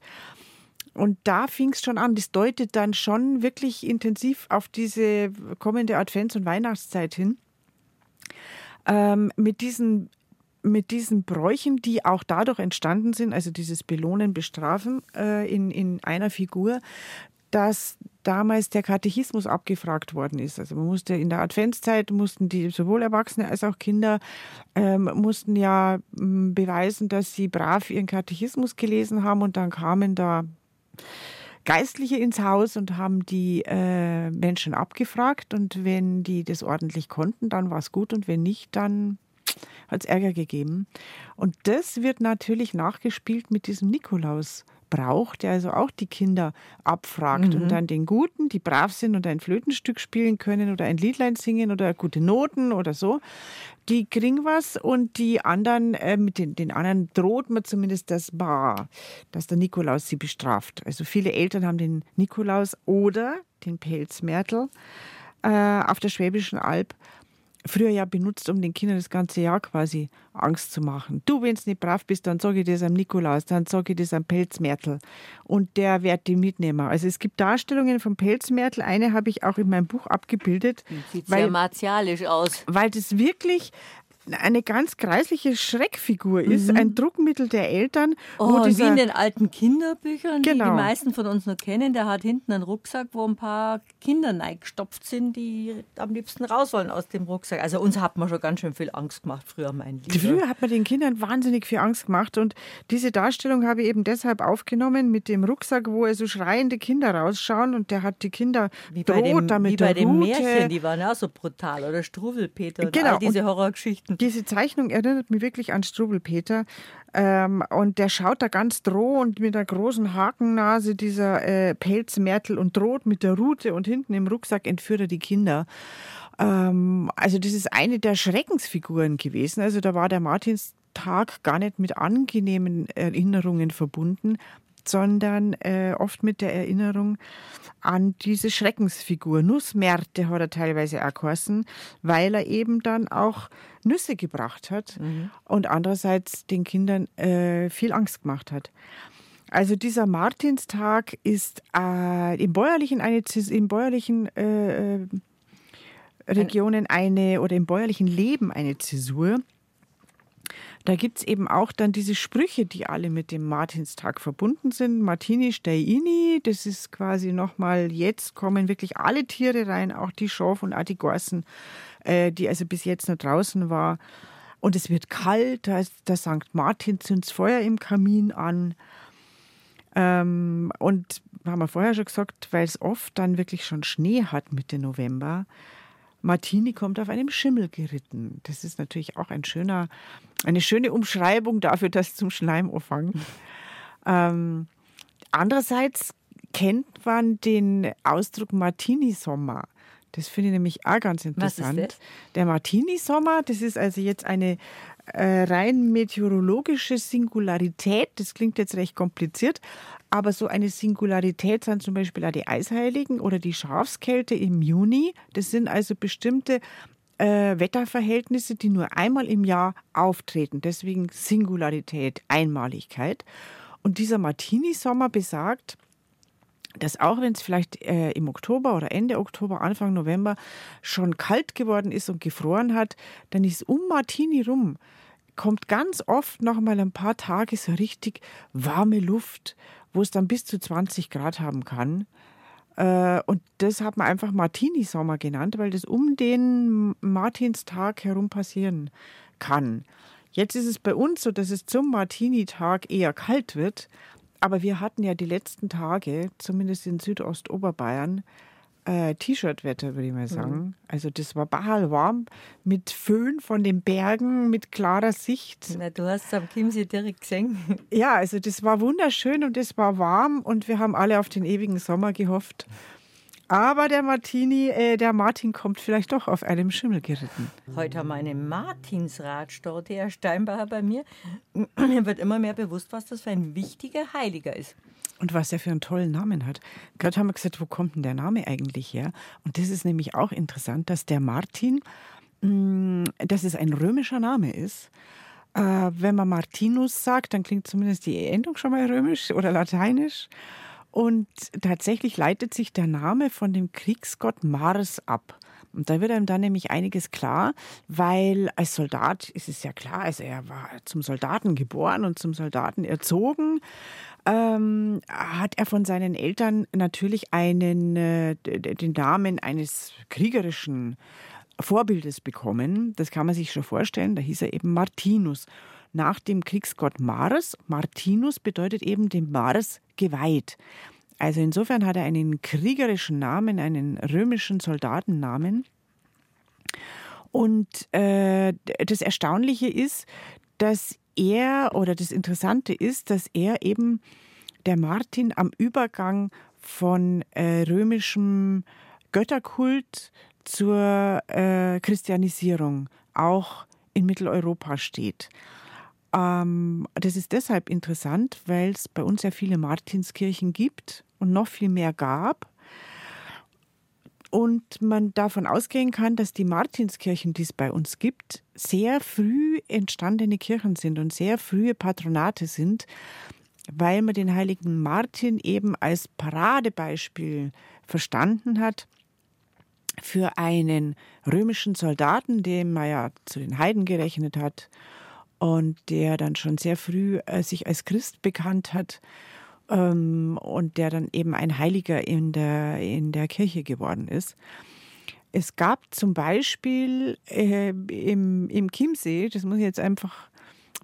Und da fing es schon an. Das deutet dann schon wirklich intensiv auf diese kommende Advents- und Weihnachtszeit hin. Ähm, mit diesen mit diesen Bräuchen, die auch dadurch entstanden sind, also dieses Belohnen, Bestrafen äh, in, in einer Figur, dass damals der Katechismus abgefragt worden ist. Also man musste in der Adventszeit mussten die sowohl Erwachsene als auch Kinder ähm, mussten ja m, beweisen, dass sie brav ihren Katechismus gelesen haben und dann kamen da Geistliche ins Haus und haben die äh, Menschen abgefragt. Und wenn die das ordentlich konnten, dann war es gut. Und wenn nicht, dann hat es Ärger gegeben. Und das wird natürlich nachgespielt mit diesem Nikolaus braucht, der also auch die Kinder abfragt mhm. und dann den Guten, die brav sind und ein Flötenstück spielen können oder ein Liedlein singen oder gute Noten oder so, die kriegen was und die anderen, äh, mit den, den anderen droht man zumindest das Bar, dass der Nikolaus sie bestraft. Also viele Eltern haben den Nikolaus oder den Pelzmärtel äh, auf der Schwäbischen Alb früher ja benutzt, um den Kindern das ganze Jahr quasi Angst zu machen. Du, wenn du nicht brav bist, dann sage ich das am Nikolaus, dann sage ich das am Pelzmärtel und der wird die mitnehmen. Also es gibt Darstellungen vom Pelzmärtel, eine habe ich auch in meinem Buch abgebildet. Sieht weil, sehr martialisch aus. Weil das wirklich eine ganz kreisliche Schreckfigur ist, mhm. ein Druckmittel der Eltern. Oh, wie in den alten Kinderbüchern, genau. die die meisten von uns noch kennen. Der hat hinten einen Rucksack, wo ein paar Kinder reingestopft sind, die am liebsten raus wollen aus dem Rucksack. Also uns hat man schon ganz schön viel Angst gemacht früher, mein Lieber. Früher hat man den Kindern wahnsinnig viel Angst gemacht und diese Darstellung habe ich eben deshalb aufgenommen mit dem Rucksack, wo also schreiende Kinder rausschauen und der hat die Kinder wie bei dem, damit wie bei den Märchen, die waren ja so brutal oder Struwelpeter und genau. all diese Horrorgeschichten. Diese Zeichnung erinnert mich wirklich an Strubelpeter. Ähm, und der schaut da ganz drohend mit der großen Hakennase, dieser äh, Pelzmärtel und droht mit der Rute und hinten im Rucksack entführt er die Kinder. Ähm, also das ist eine der Schreckensfiguren gewesen. Also da war der Martinstag gar nicht mit angenehmen Erinnerungen verbunden sondern äh, oft mit der Erinnerung an diese Schreckensfigur. Nussmärte hat er teilweise auch geheißen, weil er eben dann auch Nüsse gebracht hat mhm. und andererseits den Kindern äh, viel Angst gemacht hat. Also dieser Martinstag ist äh, im bäuerlichen, eine, im bäuerlichen äh, äh, Regionen eine oder im bäuerlichen Leben eine Zäsur. Da gibt es eben auch dann diese Sprüche, die alle mit dem Martinstag verbunden sind. Martini Steini, das ist quasi nochmal, jetzt kommen wirklich alle Tiere rein, auch die Schaf und auch die Gorsen, äh, die also bis jetzt noch draußen war. Und es wird kalt, da ist der St. Martin zündet Feuer im Kamin an. Ähm, und haben wir vorher schon gesagt, weil es oft dann wirklich schon Schnee hat Mitte November, Martini kommt auf einem Schimmel geritten. Das ist natürlich auch ein schöner, eine schöne Umschreibung dafür, dass zum Schleim [LAUGHS] ähm, andererseits kennt man den Ausdruck Martini-Sommer. Das finde ich nämlich auch ganz interessant. Was ist das? Der Martini-Sommer, das ist also jetzt eine rein meteorologische Singularität. Das klingt jetzt recht kompliziert, aber so eine Singularität sind zum Beispiel auch die Eisheiligen oder die Schafskälte im Juni. Das sind also bestimmte äh, Wetterverhältnisse, die nur einmal im Jahr auftreten. Deswegen Singularität, Einmaligkeit. Und dieser Martini-Sommer besagt, dass auch wenn es vielleicht äh, im Oktober oder Ende Oktober, Anfang November schon kalt geworden ist und gefroren hat, dann ist um Martini rum, kommt ganz oft noch mal ein paar Tage so richtig warme Luft, wo es dann bis zu 20 Grad haben kann. Äh, und das hat man einfach Martini-Sommer genannt, weil das um den Martinstag herum passieren kann. Jetzt ist es bei uns so, dass es zum Martini-Tag eher kalt wird. Aber wir hatten ja die letzten Tage, zumindest in Südostoberbayern, äh, T-Shirt-Wetter, würde ich mal sagen. Mhm. Also das war bahal warm, mit Föhn von den Bergen, mit klarer Sicht. Na, du hast es am Chiemsee direkt gesehen. Ja, also das war wunderschön und es war warm und wir haben alle auf den ewigen Sommer gehofft. Aber der Martini, äh, der Martin kommt vielleicht doch auf einem Schimmel geritten. Heute haben wir eine Martinsradstorte, Herr Steinbacher, bei mir. [CLEARS THROAT] Mir wird immer mehr bewusst, was das für ein wichtiger Heiliger ist. Und was er für einen tollen Namen hat. Gerade haben wir gesagt, wo kommt denn der Name eigentlich her? Und das ist nämlich auch interessant, dass der Martin, mh, mm, dass es ein römischer Name ist. Äh, wenn man Martinus sagt, dann klingt zumindest die Endung schon mal römisch oder lateinisch. Und tatsächlich leitet sich der Name von dem Kriegsgott Mars ab. Und da wird einem dann nämlich einiges klar, weil als Soldat ist es ja klar, also er war zum Soldaten geboren und zum Soldaten erzogen. Ähm, hat er von seinen Eltern natürlich einen, äh, den Namen eines kriegerischen Vorbildes bekommen. Das kann man sich schon vorstellen. Da hieß er eben Martinus nach dem Kriegsgott Mars. Martinus bedeutet eben dem Mars geweiht. Also insofern hat er einen kriegerischen Namen, einen römischen Soldatennamen. Und äh, das Erstaunliche ist, dass er oder das Interessante ist, dass er eben der Martin am Übergang von äh, römischem Götterkult zur äh, Christianisierung auch in Mitteleuropa steht. Ähm, das ist deshalb interessant, weil es bei uns ja viele Martinskirchen gibt und noch viel mehr gab. Und man davon ausgehen kann, dass die Martinskirchen, die es bei uns gibt, sehr früh entstandene Kirchen sind und sehr frühe Patronate sind, weil man den heiligen Martin eben als Paradebeispiel verstanden hat für einen römischen Soldaten, den man ja zu den Heiden gerechnet hat und der dann schon sehr früh äh, sich als Christ bekannt hat ähm, und der dann eben ein Heiliger in der, in der Kirche geworden ist. Es gab zum Beispiel äh, im, im Chiemsee, das muss ich jetzt einfach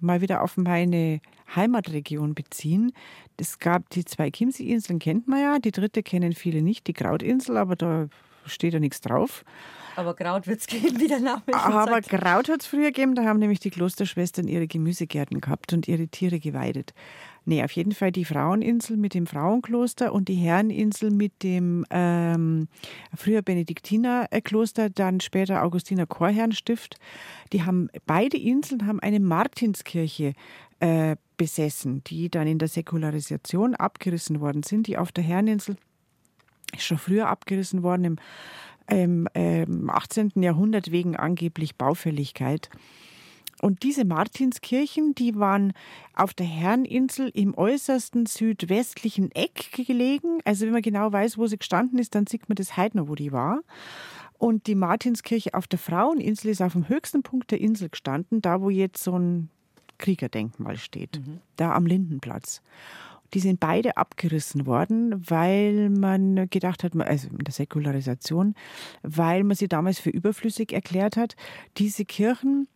mal wieder auf meine Heimatregion beziehen. Es gab die zwei Chiemsee-Inseln, kennt man ja, die dritte kennen viele nicht, die Krautinsel, aber da steht ja nichts drauf. Aber Kraut wird es [LAUGHS] geben, wie der Name schon Aber sagt. Kraut hat es früher gegeben, da haben nämlich die Klosterschwestern ihre Gemüsegärten gehabt und ihre Tiere geweidet. Nee, auf jeden Fall die Fraueninsel mit dem Frauenkloster und die Herreninsel mit dem ähm, früher Benediktinerkloster, dann später Augustiner Chorherrenstift. Die haben beide Inseln haben eine Martinskirche äh, besessen, die dann in der Säkularisation abgerissen worden sind. Die auf der Herreninsel ist schon früher abgerissen worden im im ähm, 18. Jahrhundert wegen angeblich Baufälligkeit. Und diese Martinskirchen, die waren auf der Herreninsel im äußersten südwestlichen Eck gelegen. Also wenn man genau weiß, wo sie gestanden ist, dann sieht man das heute noch, wo die war. Und die Martinskirche auf der Fraueninsel ist auf dem höchsten Punkt der Insel gestanden, da wo jetzt so ein Kriegerdenkmal steht, mhm. da am Lindenplatz. Die sind beide abgerissen worden, weil man gedacht hat, also in der Säkularisation, weil man sie damals für überflüssig erklärt hat. Diese Kirchen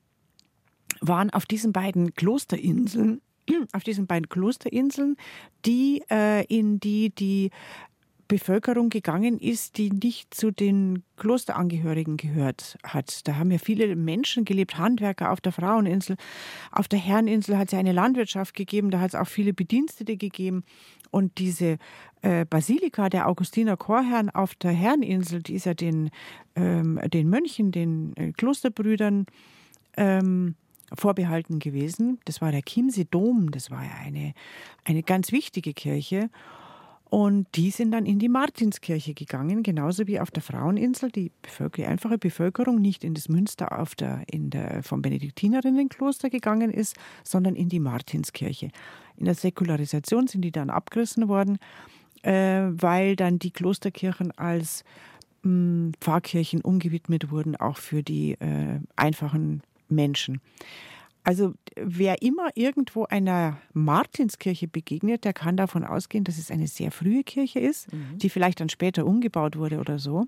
waren auf diesen beiden Klosterinseln [CLEARS THROAT] auf diesen beiden Klosterinseln, die äh, in die die Bevölkerung gegangen ist, die nicht zu den Klosterangehörigen gehört hat. Da haben ja viele Menschen gelebt, Handwerker auf der Fraueninsel. Auf der Herreninsel hat es ja eine Landwirtschaft gegeben, da hat es auch viele Bedienstete gegeben. Und diese äh, Basilika der Augustiner Chorherren auf der Herreninsel, die ist ja den, ähm, den Mönchen, den äh, Klosterbrüdern ähm, vorbehalten gewesen. Das war der Chiemsee Dom, das war ja eine, eine ganz wichtige Kirche. Und die sind dann in die Martinskirche gegangen, genauso wie auf der Fraueninsel die, Bevölker die einfache Bevölkerung nicht in das Münster auf der, in der, vom Benediktinerinnenkloster gegangen ist, sondern in die Martinskirche. In der Säkularisation sind die dann abgerissen worden, äh, weil dann die Klosterkirchen als mh, hm, Pfarrkirchen umgewidmet wurden, auch für die äh, einfachen Menschen. Also wer immer irgendwo einer Martinskirche begegnet, der kann davon ausgehen, dass es eine sehr frühe Kirche ist, mhm. die vielleicht dann später umgebaut wurde oder so.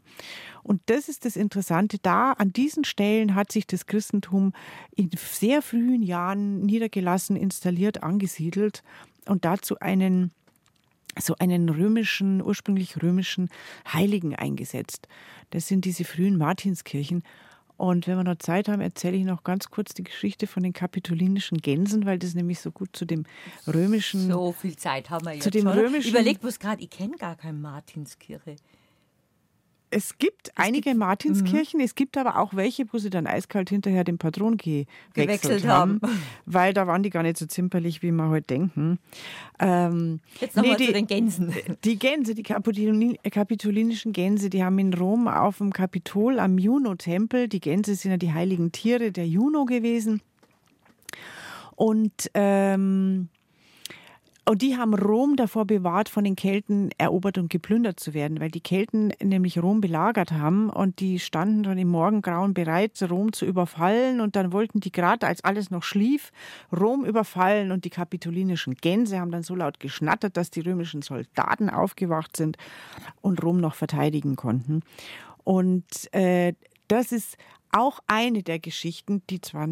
Und das ist das Interessante. Da an diesen Stellen hat sich das Christentum in sehr frühen Jahren niedergelassen, installiert, angesiedelt und dazu einen so einen römischen, ursprünglich römischen Heiligen eingesetzt. Das sind diese frühen Martinskirchen. Und wenn wir noch Zeit haben, erzähle ich noch ganz kurz die Geschichte von den kapitolinischen Gänsen, weil das nämlich so gut zu dem römischen. So viel Zeit haben wir jetzt. Zu dem römischen. Überlegt bloß gerade, ich kenne gar keine Martinskirche. Es gibt es einige gibt, Martinskirchen, mhm. es gibt aber auch welche, wo sie dann eiskalt hinterher den Patron ge gewechselt haben, haben, [LAUGHS] weil da waren die gar nicht so zimperlich, wie wir heute denken. Ähm, Jetzt nochmal nee, zu den Gänsen. [LAUGHS] Die Gänse, die kapitolinischen Gänse, die haben in Rom auf dem Kapitol am Juno-Tempel, die Gänse sind ja die heiligen Tiere der Juno gewesen. Und ähm, und die haben Rom davor bewahrt, von den Kelten erobert und geplündert zu werden, weil die Kelten nämlich Rom belagert haben und die standen dann im Morgengrauen bereit, Rom zu überfallen. Und dann wollten die gerade, als alles noch schlief, Rom überfallen. Und die kapitolinischen Gänse haben dann so laut geschnattert, dass die römischen Soldaten aufgewacht sind und Rom noch verteidigen konnten. Und äh, das ist auch eine der Geschichten, die zwar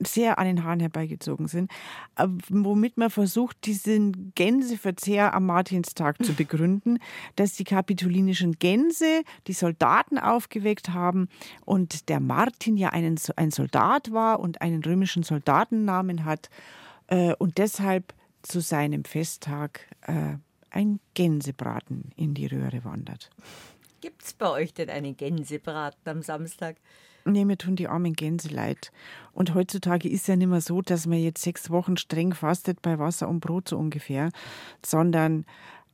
sehr an den Haaren herbeigezogen sind, äh, womit man versucht, diesen Gänseverzehr am Martinstag zu begründen, [LAUGHS] dass die kapitolinischen Gänse die Soldaten aufgeweckt haben und der Martin ja einen, ein Soldat war und einen römischen Soldatennamen hat äh, und deshalb zu seinem Festtag äh, ein Gänsebraten in die Röhre wandert. Gibt es bei euch denn einen Gänsebraten am Samstag? Nee, mir tun die armen Gänse leid. Und heutzutage ist ja nicht mehr so, dass man jetzt sechs Wochen streng fastet bei Wasser und Brot so ungefähr, sondern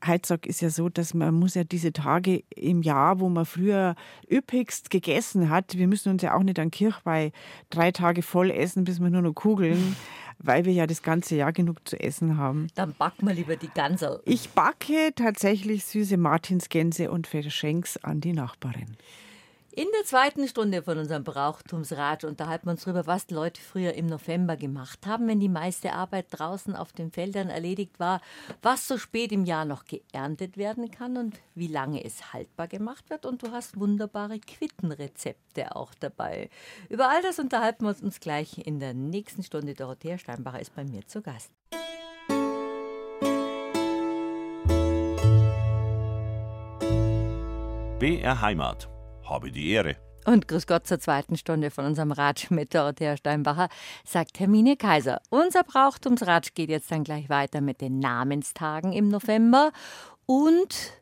Heizog ist ja so, dass man muss ja diese Tage im Jahr, wo man früher üppigst gegessen hat, wir müssen uns ja auch nicht an Kirchweih drei Tage voll essen, bis wir nur noch kugeln, weil wir ja das ganze Jahr genug zu essen haben. Dann backen wir lieber die Gänse. Ich backe tatsächlich süße Martinsgänse und verschenk's an die Nachbarin. In der zweiten Stunde von unserem Brauchtumsrat unterhalten wir uns darüber, was Leute früher im November gemacht haben, wenn die meiste Arbeit draußen auf den Feldern erledigt war, was so spät im Jahr noch geerntet werden kann und wie lange es haltbar gemacht wird. Und du hast wunderbare Quittenrezepte auch dabei. Über all das unterhalten wir uns gleich in der nächsten Stunde. Dorothea Steinbacher ist bei mir zu Gast. BR Heimat habe die Ehre. Und grüß Gott zur zweiten Stunde von unserem Ratsch mit Dorothea Steinbacher, sagt Hermine Kaiser. Unser Brauchtumsratsch geht jetzt dann gleich weiter mit den Namenstagen im November und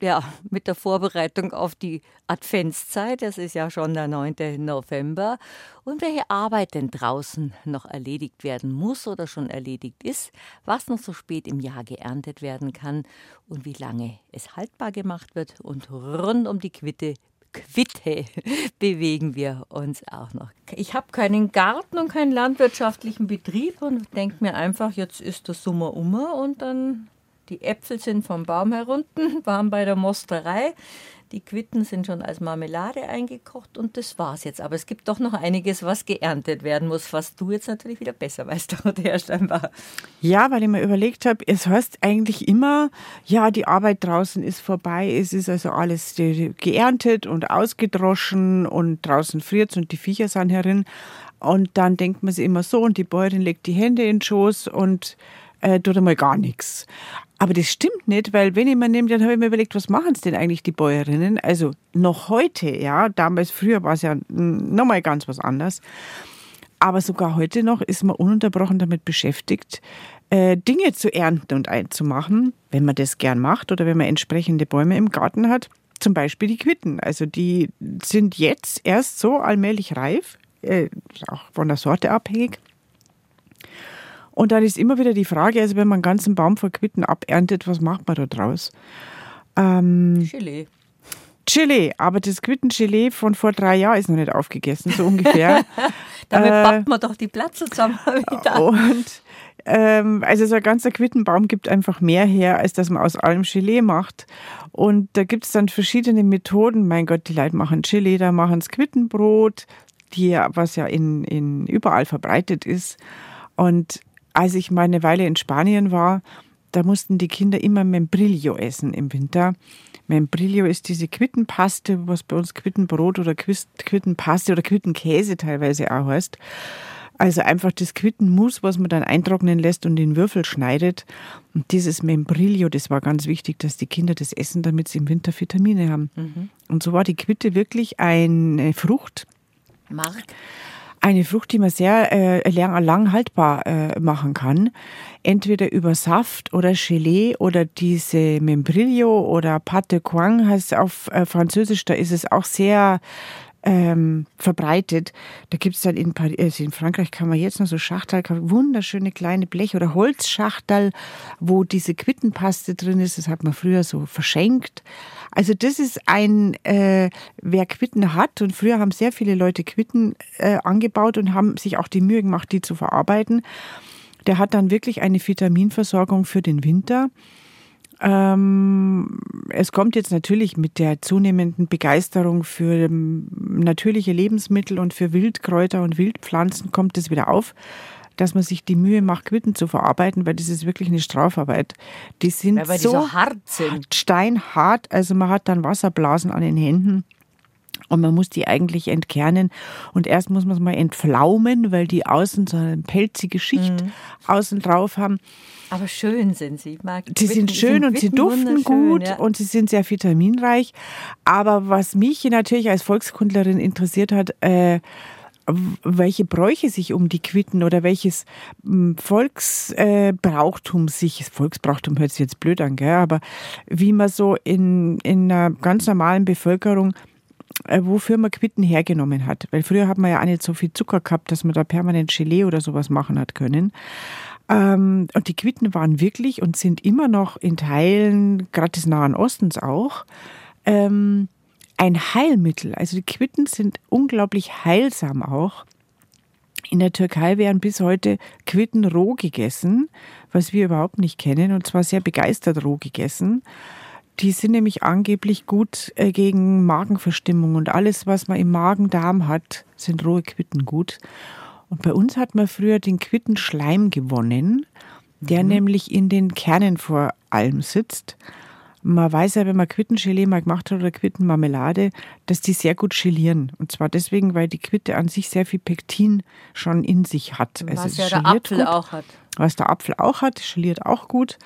ja, mit der Vorbereitung auf die Adventszeit, das ist ja schon der 9. November, und welche Arbeit denn draußen noch erledigt werden muss oder schon erledigt ist, was noch so spät im Jahr geerntet werden kann und wie lange es haltbar gemacht wird und rund um die Quitte Quitte [LAUGHS] bewegen wir uns auch noch. Ich habe keinen Garten und keinen landwirtschaftlichen Betrieb und denke mir einfach, jetzt ist der Sommer um und dann die Äpfel sind vom Baum herunten, [LAUGHS] waren bei der Mosterei. Die Quitten sind schon als Marmelade eingekocht und das war's jetzt. Aber es gibt doch noch einiges, was geerntet werden muss, was du jetzt natürlich wieder besser weißt, [LAUGHS] Herr Steinbach. Ja, weil ich mir überlegt habe, es heißt eigentlich immer, ja, die Arbeit draußen ist vorbei, es ist also alles geerntet und ausgedroschen und draußen friert und die Viecher sind herin. Und dann denkt man sich immer so und die Bäuerin legt die Hände in den Schoß und äh, tut einmal gar nichts. Aber das stimmt nicht, weil wenn ich mir nehme, dann habe ich mir überlegt, was machen es denn eigentlich die Bäuerinnen? Also noch heute, ja, damals früher war es ja nochmal ganz was anderes. Aber sogar heute noch ist man ununterbrochen damit beschäftigt, äh, Dinge zu ernten und einzumachen, wenn man das gern macht oder wenn man entsprechende Bäume im Garten hat. Zum Beispiel die Quitten. Also die sind jetzt erst so allmählich reif, äh, auch von der Sorte abhängig. Und dann ist immer wieder die Frage, also wenn man einen ganzen Baum von Quitten aberntet, was macht man da draus? Ähm, Chili. Chili, aber das Quittengelee von vor drei Jahren ist noch nicht aufgegessen, so ungefähr. [LAUGHS] Damit äh, backt man doch die Platze zusammen [LAUGHS] wieder. Und ähm, also so ein ganzer Quittenbaum gibt einfach mehr her, als dass man aus allem Gelee macht. Und da gibt es dann verschiedene Methoden. Mein Gott, die Leute machen Chili, da machen es Quittenbrot, die ja, was ja in, in überall verbreitet ist. Und als ich mal eine Weile in Spanien war, da mussten die Kinder immer Membrillo essen im Winter. Membrillo ist diese Quittenpaste, was bei uns Quittenbrot oder Quittenpaste oder Quittenkäse teilweise auch heißt. Also einfach das Quittenmus, was man dann eintrocknen lässt und in Würfel schneidet. Und dieses Membrillo, das war ganz wichtig, dass die Kinder das essen, damit sie im Winter Vitamine haben. Mhm. Und so war die Quitte wirklich eine Frucht. Mark? Eine Frucht, die man sehr äh, lang, lang haltbar äh, machen kann. Entweder über Saft oder Gelee oder diese Membrillo oder Pâte Coing heißt auf äh, Französisch. Da ist es auch sehr ähm, verbreitet. Da gibt es dann in, Paris, also in Frankreich kann man jetzt noch so Schachtel, wunderschöne kleine Blech- oder Holzschachtel, wo diese Quittenpaste drin ist. Das hat man früher so verschenkt. Also das ist ein, äh, wer Quitten hat und früher haben sehr viele Leute Quitten äh, angebaut und haben sich auch die Mühe gemacht, die zu verarbeiten. Der hat dann wirklich eine Vitaminversorgung für den Winter. Ähm, es kommt jetzt natürlich mit der zunehmenden Begeisterung für ähm, natürliche Lebensmittel und für Wildkräuter und Wildpflanzen kommt es wieder auf, dass man sich die Mühe macht, Quitten zu verarbeiten, weil das ist wirklich eine Strafarbeit. Die sind ja, so, so hart sind. steinhart, also man hat dann Wasserblasen an den Händen. Und man muss die eigentlich entkernen. Und erst muss man es mal entflaumen, weil die außen so eine pelzige Schicht mhm. außen drauf haben. Aber schön sind sie. Ich mag sie sind schön und sie duften gut ja. und sie sind sehr vitaminreich. Aber was mich natürlich als Volkskundlerin interessiert hat, äh, welche Bräuche sich um die Quitten oder welches Volksbrauchtum äh, sich, Volksbrauchtum hört sich jetzt blöd an, gell, aber wie man so in, in einer ganz normalen Bevölkerung wofür man Quitten hergenommen hat. Weil früher hat man ja auch nicht so viel Zucker gehabt, dass man da permanent Gelee oder sowas machen hat können. Ähm, und die Quitten waren wirklich und sind immer noch in Teilen, gerade des Nahen Ostens auch, ähm, ein Heilmittel. Also die Quitten sind unglaublich heilsam auch. In der Türkei werden bis heute Quitten roh gegessen, was wir überhaupt nicht kennen, und zwar sehr begeistert roh gegessen. Die sind nämlich angeblich gut äh, gegen Magenverstimmung und alles, was man im Magen-Darm hat, sind rohe Quitten gut. Und bei uns hat man früher den Quittenschleim gewonnen, der mhm. nämlich in den Kernen vor allem sitzt. Man weiß ja, wenn man Quittengelee mal gemacht hat oder Quittenmarmelade, dass die sehr gut gelieren. Und zwar deswegen, weil die Quitte an sich sehr viel Pektin schon in sich hat. Also was ja der Apfel gut. auch hat. Was der Apfel auch hat, geliert auch gut.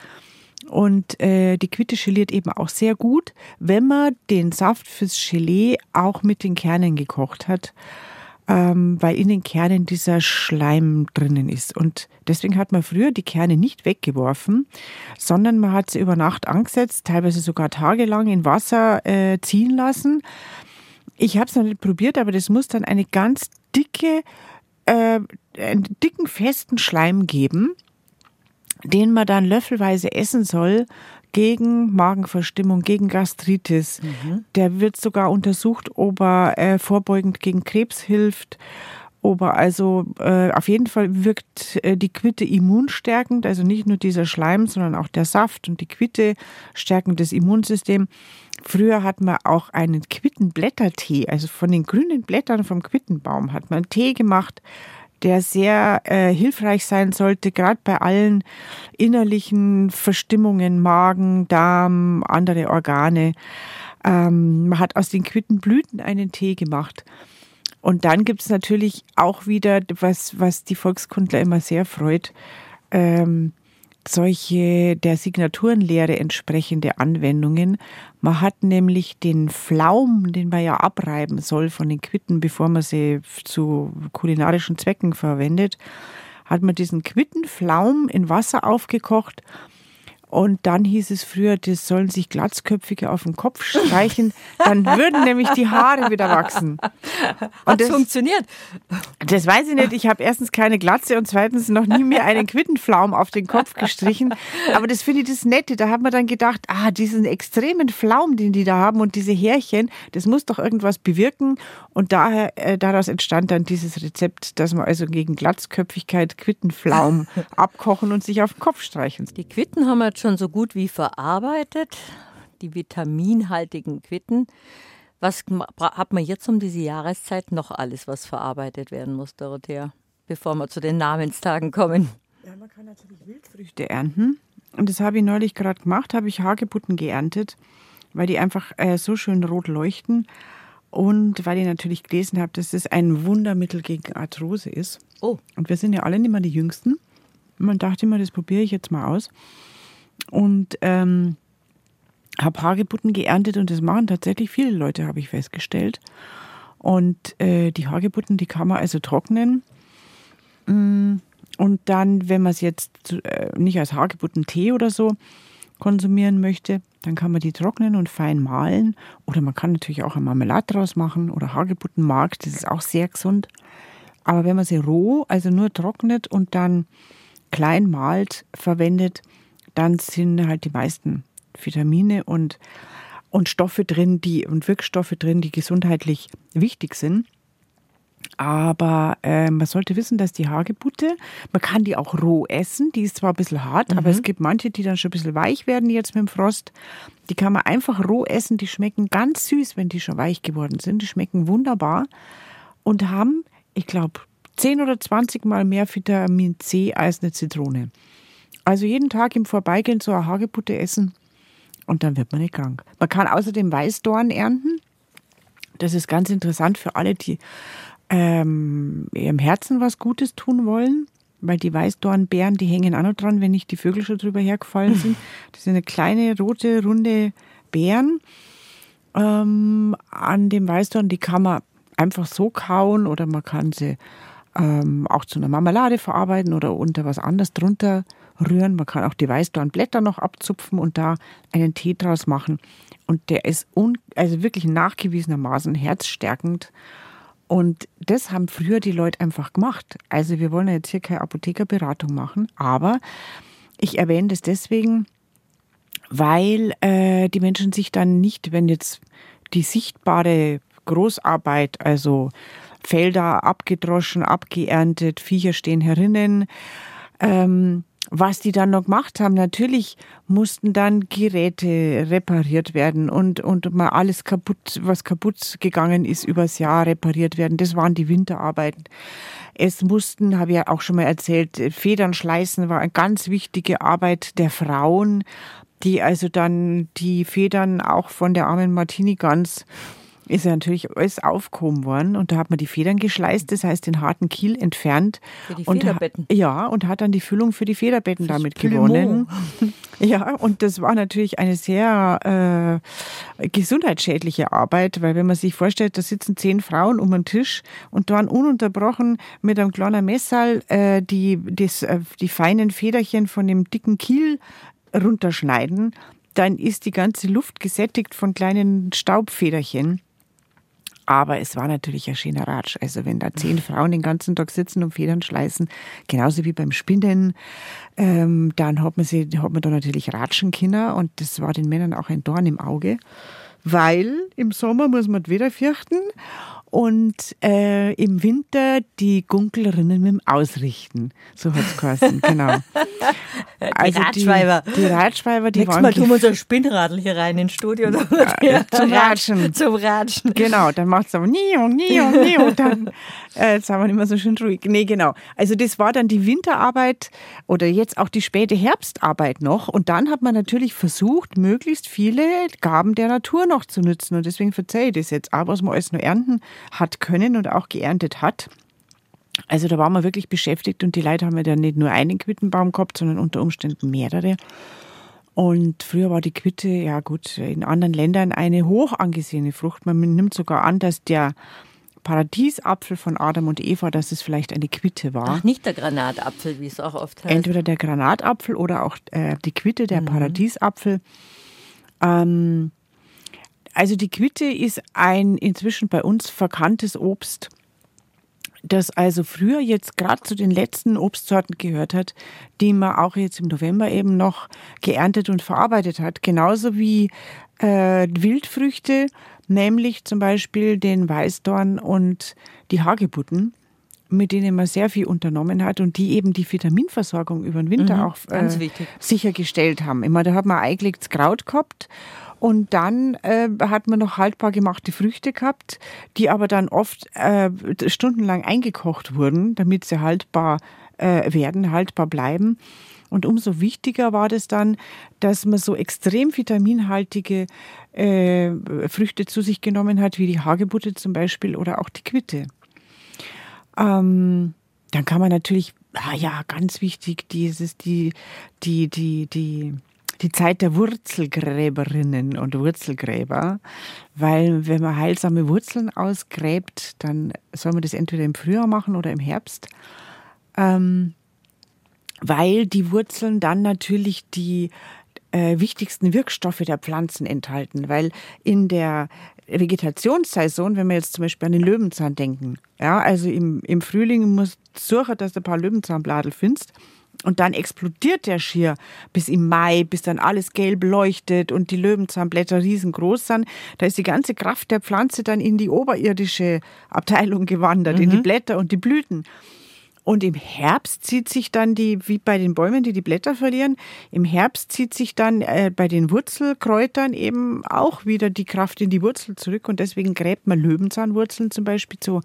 Und äh, die Quitte geliert eben auch sehr gut, wenn man den Saft fürs Gelee auch mit den Kernen gekocht hat, ähm, weil in den Kernen dieser Schleim drinnen ist. Und deswegen hat man früher die Kerne nicht weggeworfen, sondern man hat sie über Nacht angesetzt, teilweise sogar tagelang in Wasser äh, ziehen lassen. Ich habe es noch nicht probiert, aber das muss dann eine ganz dicke, äh, einen dicken, festen Schleim geben den man dann löffelweise essen soll gegen Magenverstimmung, gegen Gastritis. Mhm. Der wird sogar untersucht, ob er äh, vorbeugend gegen Krebs hilft. Ob er also äh, auf jeden Fall wirkt äh, die Quitte immunstärkend, also nicht nur dieser Schleim, sondern auch der Saft und die Quitte stärken das Immunsystem. Früher hat man auch einen Quittenblättertee, also von den grünen Blättern vom Quittenbaum hat man Tee gemacht der sehr äh, hilfreich sein sollte, gerade bei allen innerlichen Verstimmungen, Magen, Darm, andere Organe. Ähm, man hat aus den Quittenblüten einen Tee gemacht. Und dann gibt es natürlich auch wieder, was, was die Volkskundler immer sehr freut, ähm, solche der Signaturenlehre entsprechende Anwendungen. Man hat nämlich den Pflaum, den man ja abreiben soll von den Quitten, bevor man sie zu kulinarischen Zwecken verwendet, hat man diesen Quittenpflaum in Wasser aufgekocht und dann hieß es früher, das sollen sich Glatzköpfige auf den Kopf streichen, dann würden nämlich die Haare wieder wachsen. Hat das funktioniert? Das weiß ich nicht. Ich habe erstens keine Glatze und zweitens noch nie mehr einen Quittenflaum auf den Kopf gestrichen. Aber das finde ich das Nette. Da hat man dann gedacht, ah, diesen extremen Flaum, den die da haben und diese Härchen, das muss doch irgendwas bewirken. Und daher, äh, daraus entstand dann dieses Rezept, dass man also gegen Glatzköpfigkeit Quittenflaum abkochen und sich auf den Kopf streichen. Die Quitten haben wir schon so gut wie verarbeitet, die vitaminhaltigen Quitten. Was hat man jetzt um diese Jahreszeit noch alles, was verarbeitet werden muss, Dorothea, bevor wir zu den Namenstagen kommen? Ja, man kann natürlich Wildfrüchte ernten. Und das habe ich neulich gerade gemacht, habe ich Hagebutten geerntet, weil die einfach äh, so schön rot leuchten. Und weil ich natürlich gelesen habe, dass das ein Wundermittel gegen Arthrose ist. Oh. Und wir sind ja alle nicht mehr die Jüngsten. Man dachte immer, das probiere ich jetzt mal aus. Und ähm, habe Hagebutten geerntet und das machen tatsächlich viele Leute, habe ich festgestellt. Und äh, die Hagebutten, die kann man also trocknen. Mm, und dann, wenn man es jetzt äh, nicht als Hagebuttentee oder so konsumieren möchte, dann kann man die trocknen und fein mahlen. Oder man kann natürlich auch eine Marmelade draus machen oder Hagebuttenmark, das ist auch sehr gesund. Aber wenn man sie roh, also nur trocknet und dann klein malt, verwendet, dann sind halt die meisten Vitamine und, und Stoffe drin, die und Wirkstoffe drin, die gesundheitlich wichtig sind. Aber äh, man sollte wissen, dass die Hagebutte, man kann die auch roh essen. Die ist zwar ein bisschen hart, mhm. aber es gibt manche, die dann schon ein bisschen weich werden jetzt mit dem Frost. Die kann man einfach roh essen. Die schmecken ganz süß, wenn die schon weich geworden sind. Die schmecken wunderbar und haben, ich glaube, 10 oder 20 Mal mehr Vitamin C als eine Zitrone. Also jeden Tag im Vorbeigehen so eine Hagebutte essen und dann wird man nicht krank. Man kann außerdem Weißdorn ernten. Das ist ganz interessant für alle, die ähm, ihrem Herzen was Gutes tun wollen, weil die Weißdornbeeren, die hängen auch noch dran, wenn nicht die Vögel schon drüber hergefallen sind. [LAUGHS] Das sind eine kleine, rote, runde Beeren ähm, an dem Weißdorn. Die kann man einfach so kauen oder man kann sie ähm, auch zu einer Marmelade verarbeiten oder unter was anderes drunter rühren. Man kann auch die Weißdornblätter noch abzupfen und da einen Tee draus machen. Und der ist un also wirklich nachgewiesenermaßen herzstärkend. Und das haben früher die Leute einfach gemacht. Also wir wollen jetzt hier keine Apothekerberatung machen, aber ich erwähne das deswegen, weil äh, die Menschen sich dann nicht, wenn jetzt die sichtbare Großarbeit, also Felder abgedroschen, abgeerntet, Viecher stehen herinnen, ähm, was die dann noch gemacht haben, natürlich mussten dann Geräte repariert werden und, und mal alles kaputt, was kaputt gegangen ist, übers Jahr repariert werden. Das waren die Winterarbeiten. Es mussten, habe ich ja auch schon mal erzählt, Federn schleißen war eine ganz wichtige Arbeit der Frauen, die also dann die Federn auch von der armen Martini Gans ist ja natürlich alles aufgehoben worden und da hat man die Federn geschleißt, das heißt den harten Kiel entfernt. Für die und Federbetten. Ja, und hat dann die Füllung für die Federbetten Fürs damit gewonnen. [LAUGHS] Ja, und das war natürlich eine sehr äh, gesundheitsschädliche Arbeit, weil wenn man sich vorstellt, da sitzen zehn Frauen um einen Tisch und dann ununterbrochen mit einem kleinen Messer äh, die, das, äh, die feinen Federchen von dem dicken Kiel runterschneiden, dann ist die ganze Luft gesättigt von kleinen Staubfederchen. Aber es war natürlich ein schöner Ratsch. Also wenn da zehn Frauen den ganzen Tag sitzen und Federn schleißen, genauso wie beim Spinnen, ähm, dann hat man, sie, hat man da natürlich ratschen können. Und das war den Männern auch ein Dorn im Auge, weil im Sommer muss man Weder fürchten und äh, im Winter die Gunkelrinnen mit dem Ausrichten. So hat's geheißen, genau. [LAUGHS] Die Ratschweiber. Die, die Ratschweiber, die Nächstes waren Mal tun wir so ein Spinnradl hier rein ins Studio. Äh, zum [LAUGHS] Ratschen. Zum Ratschen. Genau, dann macht es aber nie und nie und nie und dann [LAUGHS] äh, jetzt haben wir mehr so schön ruhig. Nee, genau. Also das war dann die Winterarbeit oder jetzt auch die späte Herbstarbeit noch und dann hat man natürlich versucht, möglichst viele Gaben der Natur noch zu nutzen und deswegen verzeihe ich das jetzt auch, was man alles nur ernten hat können und auch geerntet hat. Also da waren wir wirklich beschäftigt und die Leute haben ja dann nicht nur einen Quittenbaum gehabt, sondern unter Umständen mehrere. Und früher war die Quitte, ja gut, in anderen Ländern eine hoch angesehene Frucht. Man nimmt sogar an, dass der Paradiesapfel von Adam und Eva, dass es vielleicht eine Quitte war. Ach, nicht der Granatapfel, wie es auch oft heißt. Entweder der Granatapfel oder auch äh, die Quitte, der Paradiesapfel. Ähm, also die Quitte ist ein inzwischen bei uns verkanntes Obst, das also früher jetzt gerade zu den letzten Obstsorten gehört hat, die man auch jetzt im November eben noch geerntet und verarbeitet hat. Genauso wie äh, Wildfrüchte, nämlich zum Beispiel den Weißdorn und die Hagebutten. Mit denen man sehr viel unternommen hat und die eben die Vitaminversorgung über den Winter Mhm, auch ganz äh, sichergestellt haben. Immer, da hat man eingelegtes Kraut gehabt und dann äh, hat man noch haltbar gemachte Früchte gehabt, die aber dann oft äh, stundenlang eingekocht wurden, damit sie haltbar äh, werden, haltbar bleiben. Und umso wichtiger war das dann, dass man so extrem vitaminhaltige äh, Früchte zu sich genommen hat, wie die Hagebutte zum Beispiel oder auch die Quitte. Ähm, dann kann man natürlich, ah ja, ganz wichtig, dieses, die, die, die, die, die Zeit der Wurzelgräberinnen und Wurzelgräber, weil wenn man heilsame Wurzeln ausgräbt, dann soll man das entweder im Frühjahr machen oder im Herbst, ähm, weil die Wurzeln dann natürlich die äh, wichtigsten Wirkstoffe der Pflanzen enthalten, weil in der Vegetationssaison, wenn wir jetzt zum Beispiel an den Löwenzahn denken, ja, also im, im Frühling musst du suchen, dass du ein paar Löwenzahnbladel findest. Und dann explodiert der schier bis im Mai, bis dann alles gelb leuchtet und die Löwenzahnblätter riesengroß sind. Da ist die ganze Kraft der Pflanze dann in die oberirdische Abteilung gewandert, in die Blätter und die Blüten. Und im Herbst zieht sich dann die, wie bei den Bäumen, die die Blätter verlieren, im Herbst zieht sich dann äh, bei den Wurzelkräutern eben auch wieder die Kraft in die Wurzel zurück. Und deswegen gräbt man Löwenzahnwurzeln zum Beispiel zu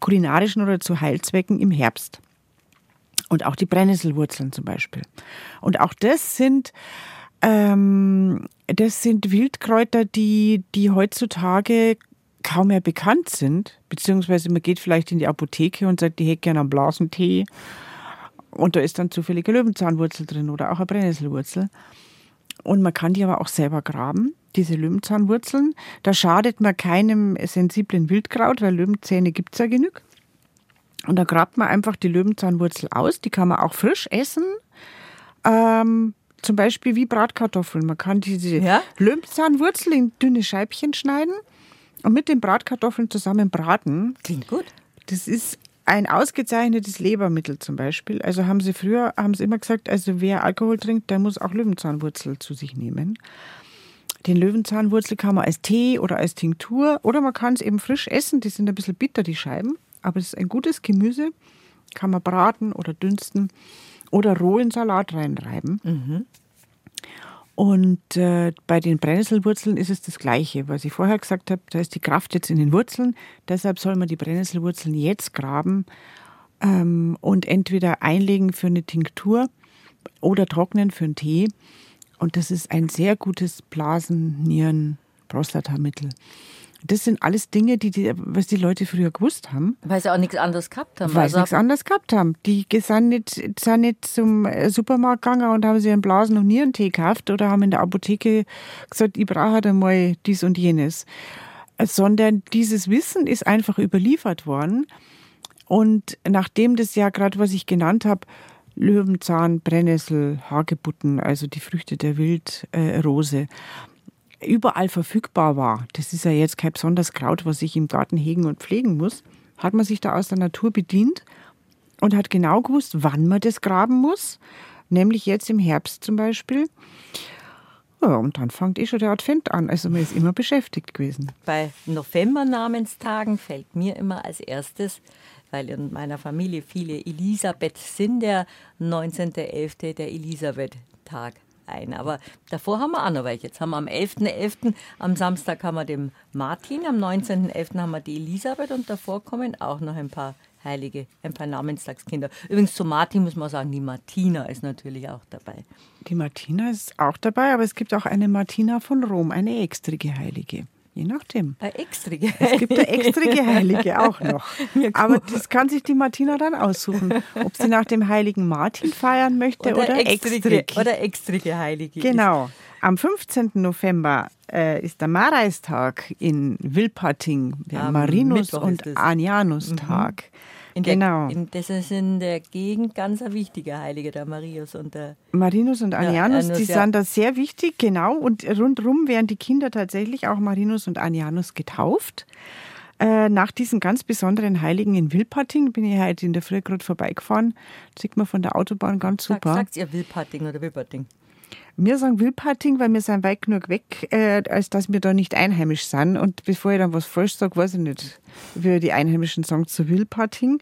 kulinarischen oder zu Heilzwecken im Herbst. Und auch die Brennnesselwurzeln zum Beispiel. Und auch das sind, ähm, das sind Wildkräuter, die, die heutzutage kaum mehr bekannt sind. Beziehungsweise man geht vielleicht in die Apotheke und sagt, ich hätte gerne einen Blasentee. Und da ist dann zufällige Löwenzahnwurzel drin oder auch eine Brennnesselwurzel. Und man kann die aber auch selber graben, diese Löwenzahnwurzeln. Da schadet man keinem sensiblen Wildkraut, weil Löwenzähne gibt es ja genug. Und da grabt man einfach die Löwenzahnwurzel aus. Die kann man auch frisch essen. Ähm, zum Beispiel wie Bratkartoffeln. Man kann diese Ja? Löwenzahnwurzel in dünne Scheibchen schneiden und mit den Bratkartoffeln zusammen braten. Klingt gut. Das ist ein ausgezeichnetes Lebermittel zum Beispiel. Also haben sie früher, haben sie immer gesagt, also wer Alkohol trinkt, der muss auch Löwenzahnwurzel zu sich nehmen. Den Löwenzahnwurzel kann man als Tee oder als Tinktur oder man kann es eben frisch essen. Die sind ein bisschen bitter, die Scheiben. Aber es ist ein gutes Gemüse. Kann man braten oder dünsten oder roh in Salat reinreiben. Und äh, bei den Brennnesselwurzeln ist es das Gleiche, was ich vorher gesagt habe. Da ist die Kraft jetzt in den Wurzeln. Deshalb soll man die Brennnesselwurzeln jetzt graben ähm, und entweder einlegen für eine Tinktur oder trocknen für einen Tee. Und das ist ein sehr gutes Blasen-, Nieren-, Prostatamittel. Das sind alles Dinge, die, die, was die Leute früher gewusst haben. Weil sie auch nichts anderes gehabt haben. Weil sie Also nichts anderes gehabt haben. Die sind nicht, sind nicht zum äh, Supermarkt gegangen und haben sich einen Blasen- und Nierentee gekauft oder haben in der Apotheke gesagt, ich brauche halt einmal dies und jenes. Sondern dieses Wissen ist einfach überliefert worden. Und nachdem das ja gerade, was ich genannt habe, Löwenzahn, Brennnessel, Hagebutten, also die Früchte der Wildrose, überall verfügbar war, das ist ja jetzt kein besonderes Kraut, was ich im Garten hegen und pflegen muss, hat man sich da aus der Natur bedient und hat genau gewusst, wann man das graben muss, nämlich jetzt im Herbst zum Beispiel. Ja, und dann fängt eh schon der Advent an. Also man ist immer beschäftigt gewesen. bei November-Namenstagen fällt mir immer als erstes, weil in meiner Familie viele Elisabeth sind, der 19.11. der Elisabeth-Tag ein. Aber davor haben wir auch noch welche. Jetzt haben wir am 11.11. am Samstag haben wir den Martin, am 19.11. haben wir die Elisabeth und davor kommen auch noch ein paar Heilige, ein paar Namenstagskinder. Übrigens zu Martin muss man sagen, die Martina ist natürlich auch dabei. Die Martina ist auch dabei, aber es gibt auch eine Martina von Rom, eine extrige Heilige. Je nachdem. Eine extrige. Es gibt eine extrige Heilige auch noch. [LAUGHS] Ja, Aber das kann sich die Martina dann aussuchen, ob sie nach dem heiligen Martin feiern möchte oder, extrige, extrig. oder extrige Heilige. Genau. Am 15. November äh, ist der Mareistag in Wilpating, der Am Marinus- und ist es. In der, genau. In, das ist in der Gegend ganz ein wichtiger Heilige, der Marius und der. Marinus und Anianus, Anianus, die ja. sind da sehr wichtig, genau. Und rundherum werden die Kinder tatsächlich auch Marinus und Anianus getauft. Äh, nach diesen ganz besonderen Heiligen in Wilpating bin ich heute in der Früh gerade vorbeigefahren. Sieht man von der Autobahn ganz Sag, super. Sagt ihr Wilpating oder Wilpating? Wir sagen Wilpating, weil wir sind weit genug weg, äh, als dass wir da nicht einheimisch sind. Und bevor ich dann was falsch sage, weiß ich nicht, wie die Einheimischen sagen zu Wilpating.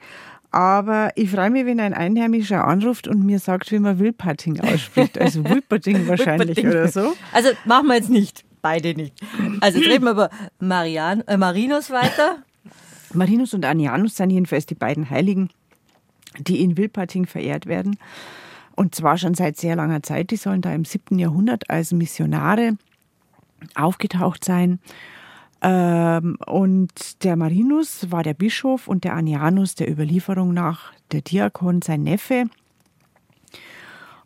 Aber ich freue mich, wenn ein Einheimischer anruft und mir sagt, wie man Wilpating ausspricht. Also [LAUGHS] Wilpating wahrscheinlich oder so. Also machen wir jetzt nicht. Beide nicht. Also jetzt reden wir über Marian, äh, Marinus weiter. Marinus und Anianus sind jedenfalls die beiden Heiligen, die in Wilpating verehrt werden. Und zwar schon seit sehr langer Zeit. Die sollen da im 7. Jahrhundert als Missionare aufgetaucht sein. Ähm, und der Marinus war der Bischof und der Anianus der Überlieferung nach der Diakon, sein Neffe.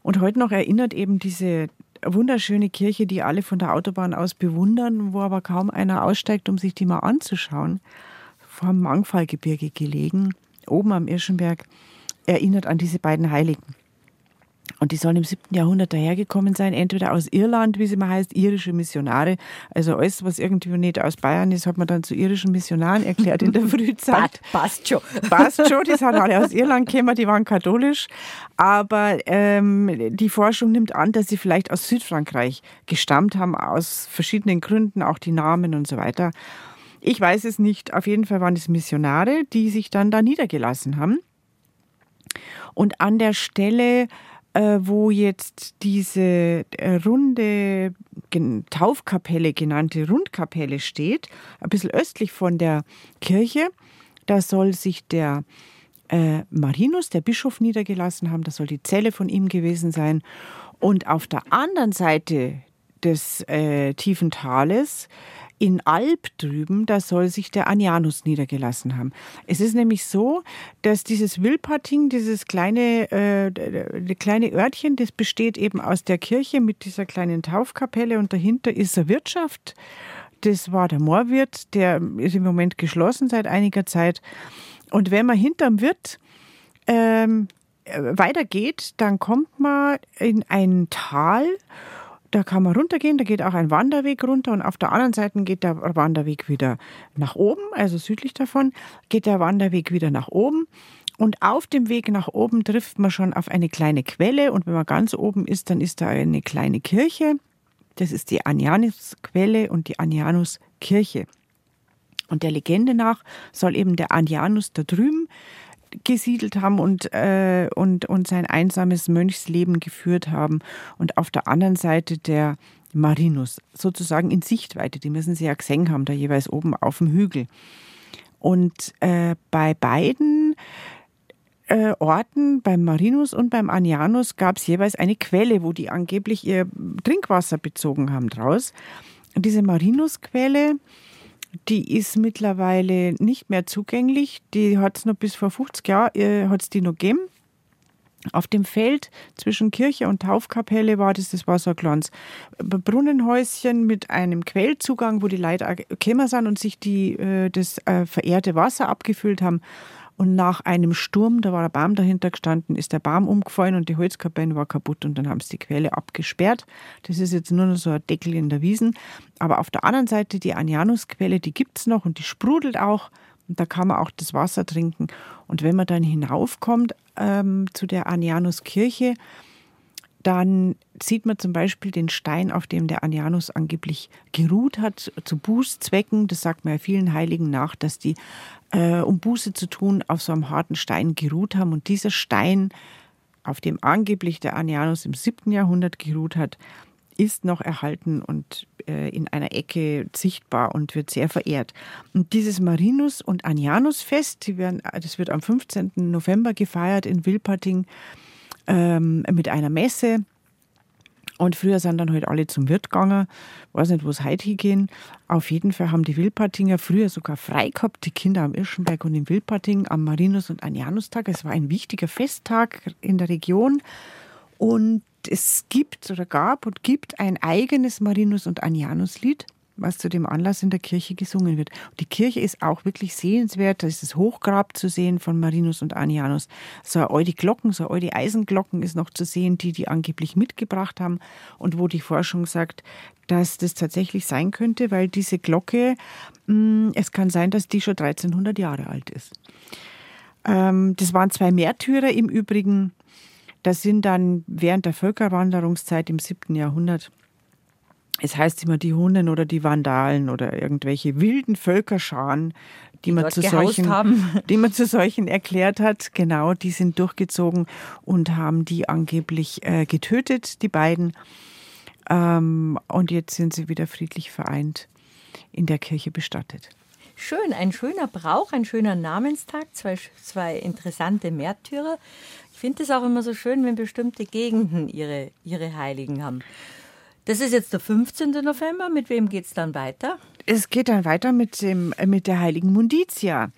Und heute noch erinnert eben diese wunderschöne Kirche, die alle von der Autobahn aus bewundern, wo aber kaum einer aussteigt, um sich die mal anzuschauen, vor dem Mangfallgebirge gelegen, oben am Irschenberg, erinnert an diese beiden Heiligen. Und die sollen im 7. Jahrhundert dahergekommen sein, entweder aus Irland, wie sie mal heißt, irische Missionare. Also alles, was irgendwie nicht aus Bayern ist, hat man dann zu irischen Missionaren erklärt in der [LAUGHS] Frühzeit. Passt schon. [LAUGHS] Passt schon, die sind alle aus Irland gekommen, die waren katholisch. Aber ähm, die Forschung nimmt an, dass sie vielleicht aus Südfrankreich gestammt haben, aus verschiedenen Gründen, auch die Namen und so weiter. Ich weiß es nicht. Auf jeden Fall waren es Missionare, die sich dann da niedergelassen haben. Und an der Stelle äh, wo jetzt diese äh, runde Taufkapelle genannte Rundkapelle steht, ein bisschen östlich von der Kirche. Da soll sich der äh, Marinus, der Bischof, niedergelassen haben. Das soll die Zelle von ihm gewesen sein. Und auf der anderen Seite des äh, tiefen Tales in Alp drüben, da soll sich der Anianus niedergelassen haben. Es ist nämlich so, dass dieses Wilpating, dieses kleine, äh, kleine Örtchen, das besteht eben aus der Kirche mit dieser kleinen Taufkapelle und dahinter ist eine Wirtschaft. Das war der Moorwirt, der ist im Moment geschlossen seit einiger Zeit. Und wenn man hinterm Wirt ähm, weitergeht, dann kommt man in ein Tal da kann man runtergehen, da geht auch ein Wanderweg runter und auf der anderen Seite geht der Wanderweg wieder nach oben, also südlich davon, geht der Wanderweg wieder nach oben. Und auf dem Weg nach oben trifft man schon auf eine kleine Quelle und wenn man ganz oben ist, dann ist da eine kleine Kirche. Das ist die Anianus-Quelle und die Anianus-Kirche. Und der Legende nach soll eben der Anianus da drüben gesiedelt haben und, äh, und, und sein einsames Mönchsleben geführt haben. Und auf der anderen Seite der Marinus, sozusagen in Sichtweite, die müssen sie ja gesehen haben, da jeweils oben auf dem Hügel. Und äh, bei beiden äh, Orten, beim Marinus und beim Anianus, gab es jeweils eine Quelle, wo die angeblich ihr Trinkwasser bezogen haben draus. Und diese Marinusquelle, die ist mittlerweile nicht mehr zugänglich. Die hat es noch bis vor 50 Jahren äh, hat's die noch gegeben. Auf dem Feld zwischen Kirche und Taufkapelle war das, das war so ein kleines Brunnenhäuschen mit einem Quellzugang, wo die Leute gekommen sind und sich die, äh, das äh, verehrte Wasser abgefüllt haben. Und nach einem Sturm, da war ein Baum dahinter gestanden, ist der Baum umgefallen und die Holzkapelle war kaputt und dann haben sie die Quelle abgesperrt. Das ist jetzt nur noch so ein Deckel in der Wiesen. Aber auf der anderen Seite, die Anianusquelle, die gibt es noch und die sprudelt auch. Und da kann man auch das Wasser trinken. Und wenn man dann hinaufkommt ähm, zu der Anianuskirche, dann sieht man zum Beispiel den Stein, auf dem der Anianus angeblich geruht hat, zu Bußzwecken. Das sagt man ja vielen Heiligen nach, dass die äh, um Buße zu tun, auf so einem harten Stein geruht haben. Und dieser Stein, auf dem angeblich der Anianus im 7. Jahrhundert geruht hat, ist noch erhalten und äh, in einer Ecke sichtbar und wird sehr verehrt. Und dieses Marinus- und Anianus-Fest, das wird am 15. November gefeiert in Wilpating ähm, mit einer Messe. Und früher sind dann halt alle zum Wirt gegangen. Weiß nicht, wo es heute hingehen. Auf jeden Fall haben die Wildpartinger früher sogar frei gehabt, die Kinder am Irschenberg und im Wildparting am Marinus- und Anianustag. Es war ein wichtiger Festtag in der Region. Und es gibt oder gab und gibt ein eigenes Marinus- und Anianus-Lied was zu dem Anlass in der Kirche gesungen wird. Die Kirche ist auch wirklich sehenswert. Da ist das Hochgrab zu sehen von Marinus und Anianus. So eine Glocken, so eine Eisenglocken ist noch zu sehen, die die angeblich mitgebracht haben und wo die Forschung sagt, dass das tatsächlich sein könnte, weil diese Glocke, mm, es kann sein, dass die schon 1300 Jahre alt ist. Ähm, das waren zwei Märtyrer im Übrigen. Das sind dann während der Völkerwanderungszeit im 7. Jahrhundert es heißt immer die Hunden oder die Vandalen oder irgendwelche wilden Völkerscharen, die, die man zu solchen, haben. [LAUGHS] die man zu solchen erklärt hat. Genau, die sind durchgezogen und haben die angeblich äh, getötet, die beiden. Ähm, und jetzt sind sie wieder friedlich vereint in der Kirche bestattet. Schön, ein schöner Brauch, ein schöner Namenstag, zwei, zwei interessante Märtyrer. Ich finde es auch immer so schön, wenn bestimmte Gegenden ihre, ihre Heiligen haben. Das ist jetzt der 15. November. Mit wem geht es dann weiter? Es geht dann weiter mit, dem, mit der heiligen Munditia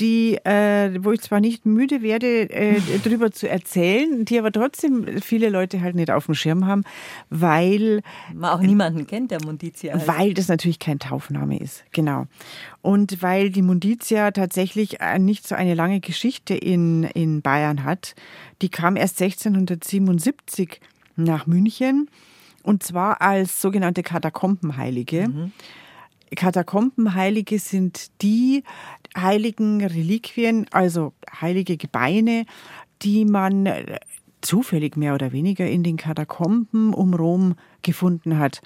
die, äh, wo ich zwar nicht müde werde, äh, [LAUGHS] darüber zu erzählen, die aber trotzdem viele Leute halt nicht auf dem Schirm haben, weil man auch niemanden kennt, der Munditia. Heißt. Weil das natürlich kein Taufname ist, genau. Und weil die Munditia tatsächlich äh, nicht so eine lange Geschichte in, in Bayern hat. Die kam erst 1677 nach München und zwar als sogenannte Katakombenheilige. Mhm. Katakombenheilige sind die heiligen Reliquien, also heilige Gebeine, die man äh, zufällig mehr oder weniger in den Katakomben um Rom gefunden hat.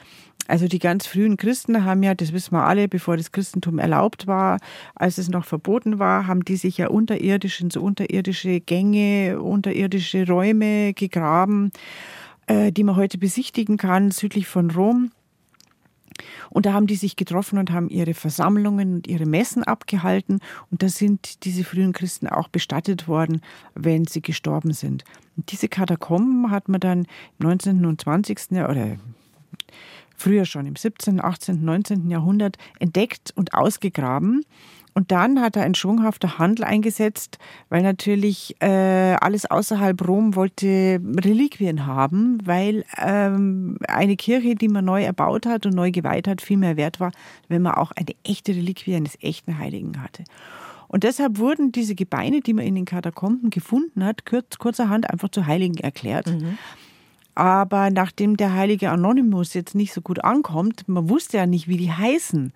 Also die ganz frühen Christen haben ja, das wissen wir alle, bevor das Christentum erlaubt war, als es noch verboten war, haben die sich ja unterirdisch in so unterirdische Gänge, unterirdische Räume gegraben, äh, die man heute besichtigen kann, südlich von Rom. Und da haben die sich getroffen und haben ihre Versammlungen und ihre Messen abgehalten. Und da sind diese frühen Christen auch bestattet worden, wenn sie gestorben sind. Und diese Katakomben hat man dann im 19. und 20. oder früher schon im 17., 18., 19. Jahrhundert entdeckt und ausgegraben. Und dann hat er ein schwunghafter Handel eingesetzt, weil natürlich äh, alles außerhalb Rom wollte Reliquien haben, weil ähm, eine Kirche, die man neu erbaut hat und neu geweiht hat, viel mehr wert war, wenn man auch eine echte Reliquie eines echten Heiligen hatte. Und deshalb wurden diese Gebeine, die man in den Katakomben gefunden hat, kurz, kurzerhand einfach zu Heiligen erklärt. Mhm. Aber nachdem der heilige Anonymous jetzt nicht so gut ankommt, man wusste ja nicht, wie die heißen,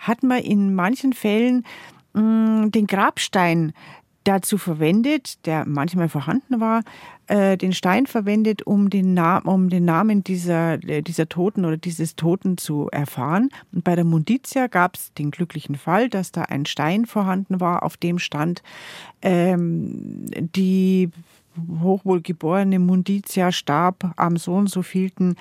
hat man in manchen Fällen mh, mm, den Grabstein dazu verwendet, der manchmal vorhanden war, äh, den Stein verwendet, um den, Na um den Namen dieser, dieser Toten oder dieses Toten zu erfahren. Und bei der Munditia gab es den glücklichen Fall, dass da ein Stein vorhanden war, auf dem stand ähm, die hochwohlgeborene Munditia starb am so und so vielten.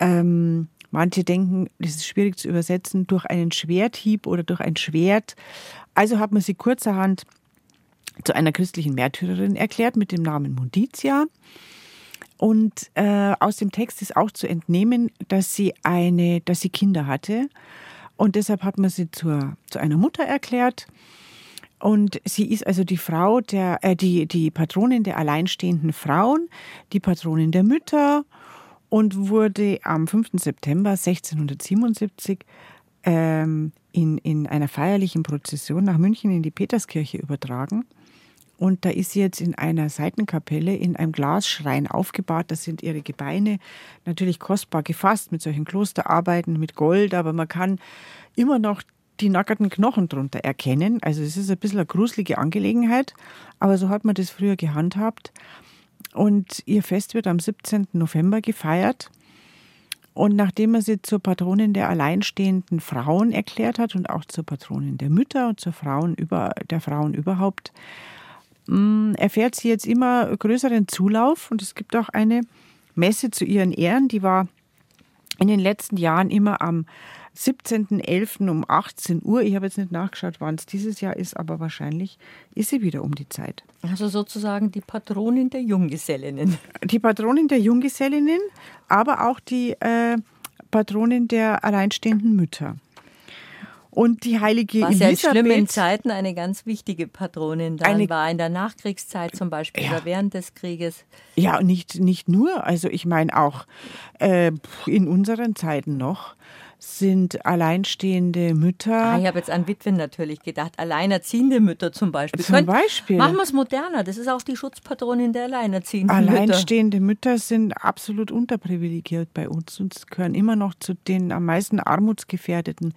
Ähm, manche denken, das ist schwierig zu übersetzen, durch einen Schwerthieb oder durch ein Schwert. Also hat man sie kurzerhand zu einer christlichen Märtyrerin erklärt mit dem Namen Munditia. Und äh, aus dem Text ist auch zu entnehmen, dass sie eine, dass sie Kinder hatte. Und deshalb hat man sie zur, zu einer Mutter erklärt. Und sie ist also die Frau der, äh, die, die Patronin der alleinstehenden Frauen, die Patronin der Mütter und wurde am 5. September 1677 ähm, in, in einer feierlichen Prozession nach München in die Peterskirche übertragen. Und da ist sie jetzt in einer Seitenkapelle in einem Glasschrein aufgebahrt. Da sind ihre Gebeine natürlich kostbar gefasst mit solchen Klosterarbeiten, mit Gold, aber man kann immer noch die nackerten Knochen drunter erkennen. Also es ist ein bisschen eine gruselige Angelegenheit, aber so hat man das früher gehandhabt. Und ihr Fest wird am 17. November gefeiert. Und nachdem man sie zur Patronin der alleinstehenden Frauen erklärt hat und auch zur Patronin der Mütter und zur Frauen über, der Frauen überhaupt, mm, erfährt sie jetzt immer größeren Zulauf. Und es gibt auch eine Messe zu ihren Ehren, die war in den letzten Jahren immer am 17.11. um 18 Uhr. Ich habe jetzt nicht nachgeschaut, wann es dieses Jahr ist, aber wahrscheinlich ist sie wieder um die Zeit. Also sozusagen die Patronin der Junggesellinnen. Die Patronin der Junggesellinnen, aber auch die äh, Patronin der alleinstehenden Mütter. Und die heilige Was Elisabeth. ja in schlimmen Zeiten eine ganz wichtige Patronin dann eine, war, in der Nachkriegszeit zum Beispiel ja. oder während des Krieges. Ja, nicht, nicht nur. Also ich meine auch äh, in unseren Zeiten noch sind alleinstehende Mütter. Ah, ich habe jetzt an Witwen natürlich gedacht. Alleinerziehende Mütter zum Beispiel. Zum Beispiel. Machen wir es moderner. Das ist auch die Schutzpatronin der Alleinerziehenden Mütter. Alleinstehende Mütter sind absolut unterprivilegiert bei uns und gehören immer noch zu den am meisten armutsgefährdeten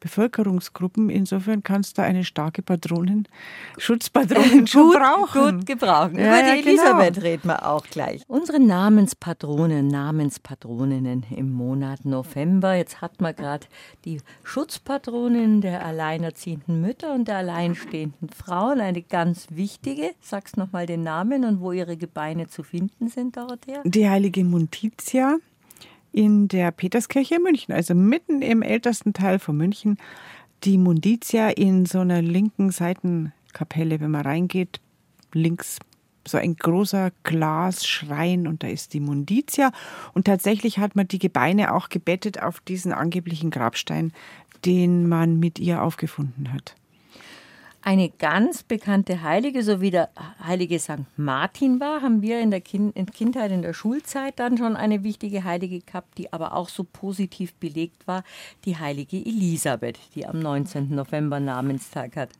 Bevölkerungsgruppen. Insofern kannst du eine starke Patronin, Schutzpatronin schon [LAUGHS] gut, brauchen. Gut gebrauchen. Ja, Über die ja, genau. Elisabeth reden wir auch gleich. Unsere Namenspatronen, Namenspatroninnen im Monat November. Jetzt hat man gerade die Schutzpatronin der alleinerziehenden Mütter und der alleinstehenden Frauen. Eine ganz wichtige. Sagst nochmal den Namen und wo ihre Gebeine zu finden sind, Dorothea. Die heilige Muntitia in der Peterskirche in München, also mitten im ältesten Teil von München. Die Munditia in so einer linken Seitenkapelle, wenn man reingeht, links so ein großer Glasschrein und da ist die Munditia. Und tatsächlich hat man die Gebeine auch gebettet auf diesen angeblichen Grabstein, den man mit ihr aufgefunden hat. Eine ganz bekannte Heilige, so wie der heilige St. Martin war, haben wir in der kind in Kindheit, in der Schulzeit dann schon eine wichtige Heilige gehabt, die aber auch so positiv belegt war, die heilige Elisabeth, die am 19. November Namenstag hat.